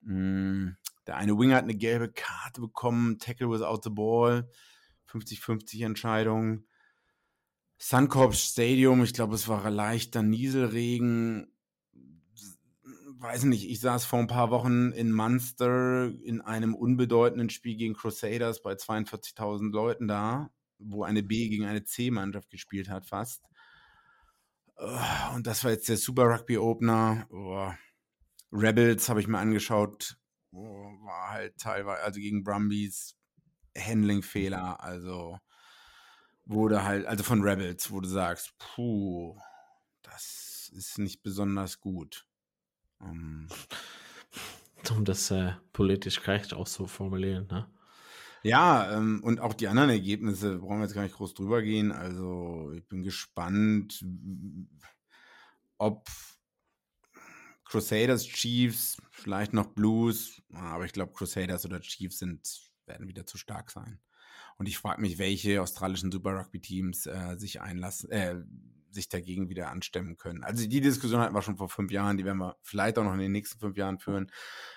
Mm, der eine Winger hat eine gelbe Karte bekommen, Tackle without the ball, 50-50 Entscheidung. Suncorp Stadium, ich glaube, es war leichter Nieselregen. Weiß nicht, ich saß vor ein paar Wochen in Munster in einem unbedeutenden Spiel gegen Crusaders bei 42.000 Leuten da, wo eine B gegen eine C-Mannschaft gespielt hat, fast. Und das war jetzt der Super Rugby Opener. Oh. Rebels habe ich mir angeschaut. War halt teilweise, also gegen Brumbies Handling-Fehler. Also wurde halt, also von Rebels, wo du sagst, puh, das ist nicht besonders gut. Um, um das äh, politisch korrekt auch so formulieren, ne? Ja, ähm, und auch die anderen Ergebnisse brauchen wir jetzt gar nicht groß drüber gehen. Also ich bin gespannt, ob Crusaders, Chiefs, vielleicht noch Blues, aber ich glaube Crusaders oder Chiefs sind, werden wieder zu stark sein. Und ich frage mich, welche australischen Super Rugby Teams äh, sich einlassen, äh, sich dagegen wieder anstemmen können. Also die Diskussion hatten wir schon vor fünf Jahren, die werden wir vielleicht auch noch in den nächsten fünf Jahren führen.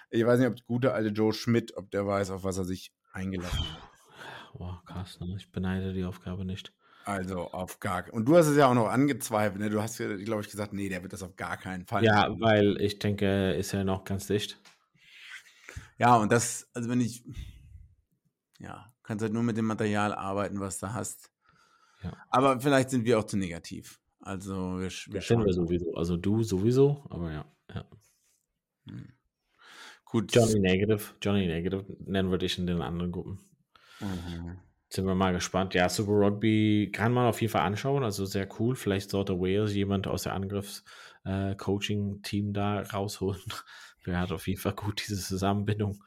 Ich weiß nicht, ob der gute alte Joe Schmidt, ob der weiß, auf was er sich eingelassen hat. Boah, krass, ne? ich beneide die Aufgabe nicht. Also auf gar Und du hast es ja auch noch angezweifelt, ne? Du hast ja, glaube ich, gesagt, nee, der wird das auf gar keinen Fall. Ja, machen. weil ich denke, ist ja noch ganz dicht. Ja, und das, also wenn ich, ja, kannst halt nur mit dem Material arbeiten, was du hast. Ja. Aber vielleicht sind wir auch zu negativ. Also wir, wir sind wir sowieso. Also du sowieso, aber ja. ja. Hm. Gut. Johnny Negative. Johnny Negative nennen wir dich in den anderen Gruppen. Mhm. Sind wir mal gespannt. Ja, Super Rugby kann man auf jeden Fall anschauen. Also sehr cool. Vielleicht sollte Wales jemand aus der Angriffs-Coaching-Team äh, da rausholen. Wäre halt auf jeden Fall gut, diese Zusammenbindung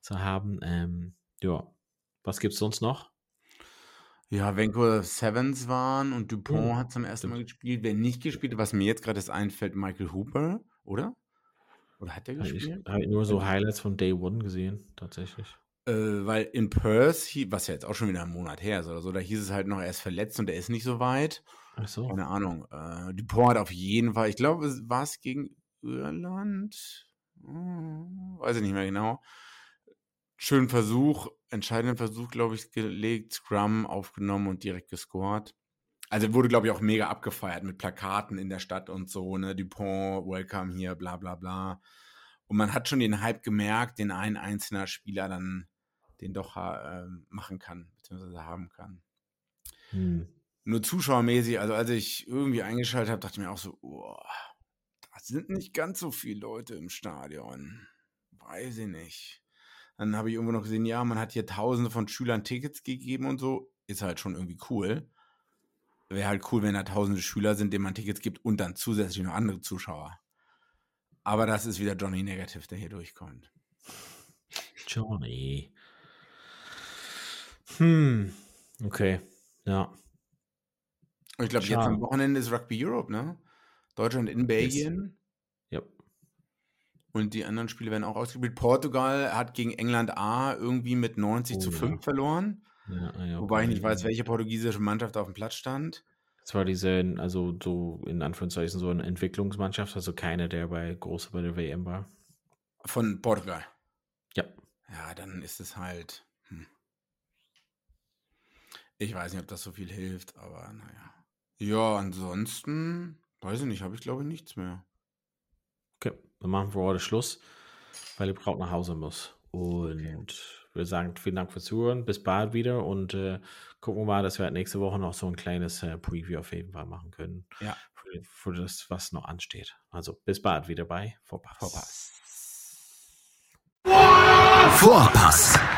zu haben. Ähm, ja. Was gibt es sonst noch? Ja, Vancouver Sevens waren und Dupont hm, hat zum ersten. Mal gespielt. Wer nicht gespielt hat, was mir jetzt gerade einfällt, Michael Hooper, oder? Oder hat der gespielt? Ich habe nur so Highlights von Day One gesehen, tatsächlich. Äh, weil in Perth, was ja jetzt auch schon wieder ein Monat her ist oder so, da hieß es halt noch, er ist verletzt und er ist nicht so weit. Ach so. Keine Ahnung. Äh, Dupont hat auf jeden Fall, ich glaube, es war es gegen Irland. Hm, weiß ich nicht mehr genau. Schönen Versuch, entscheidenden Versuch, glaube ich, gelegt, Scrum aufgenommen und direkt gescored. Also wurde, glaube ich, auch mega abgefeiert mit Plakaten in der Stadt und so, ne? Dupont, welcome hier, bla bla bla. Und man hat schon den Hype gemerkt, den ein einzelner Spieler dann den doch äh, machen kann, beziehungsweise haben kann. Hm. nur zuschauermäßig, also als ich irgendwie eingeschaltet habe, dachte ich mir auch so, oh, da sind nicht ganz so viele Leute im Stadion. Weiß ich nicht. Dann habe ich irgendwo noch gesehen, ja, man hat hier tausende von Schülern Tickets gegeben und so. Ist halt schon irgendwie cool. Wäre halt cool, wenn da tausende Schüler sind, denen man Tickets gibt und dann zusätzlich noch andere Zuschauer. Aber das ist wieder Johnny Negative, der hier durchkommt. Johnny. Hm. Okay. Ja. Ich glaube, jetzt am Wochenende ist Rugby Europe, ne? Deutschland in Belgien. Ja. Und die anderen Spiele werden auch ausgespielt. Portugal hat gegen England A irgendwie mit 90 oh, zu 5 ja. verloren. Ja, ja, Wobei ich nicht weiß, welche portugiesische Mannschaft auf dem Platz stand. Das war diese, also so in Anführungszeichen so eine Entwicklungsmannschaft, also keine, der bei groß bei der WM war. Von Portugal. Ja. Ja, dann ist es halt. Ich weiß nicht, ob das so viel hilft, aber naja. Ja, ansonsten, weiß ich nicht, habe ich glaube ich nichts mehr. Okay, dann machen wir heute Schluss, weil die Braut nach Hause muss. Und okay. wir sagen vielen Dank fürs Zuhören. Bis bald wieder und äh, gucken wir mal, dass wir halt nächste Woche noch so ein kleines äh, Preview auf jeden Fall machen können. Ja. Für, für, das, was noch ansteht. Also bis bald wieder bei Vorpass. Vorpass. Vorpass.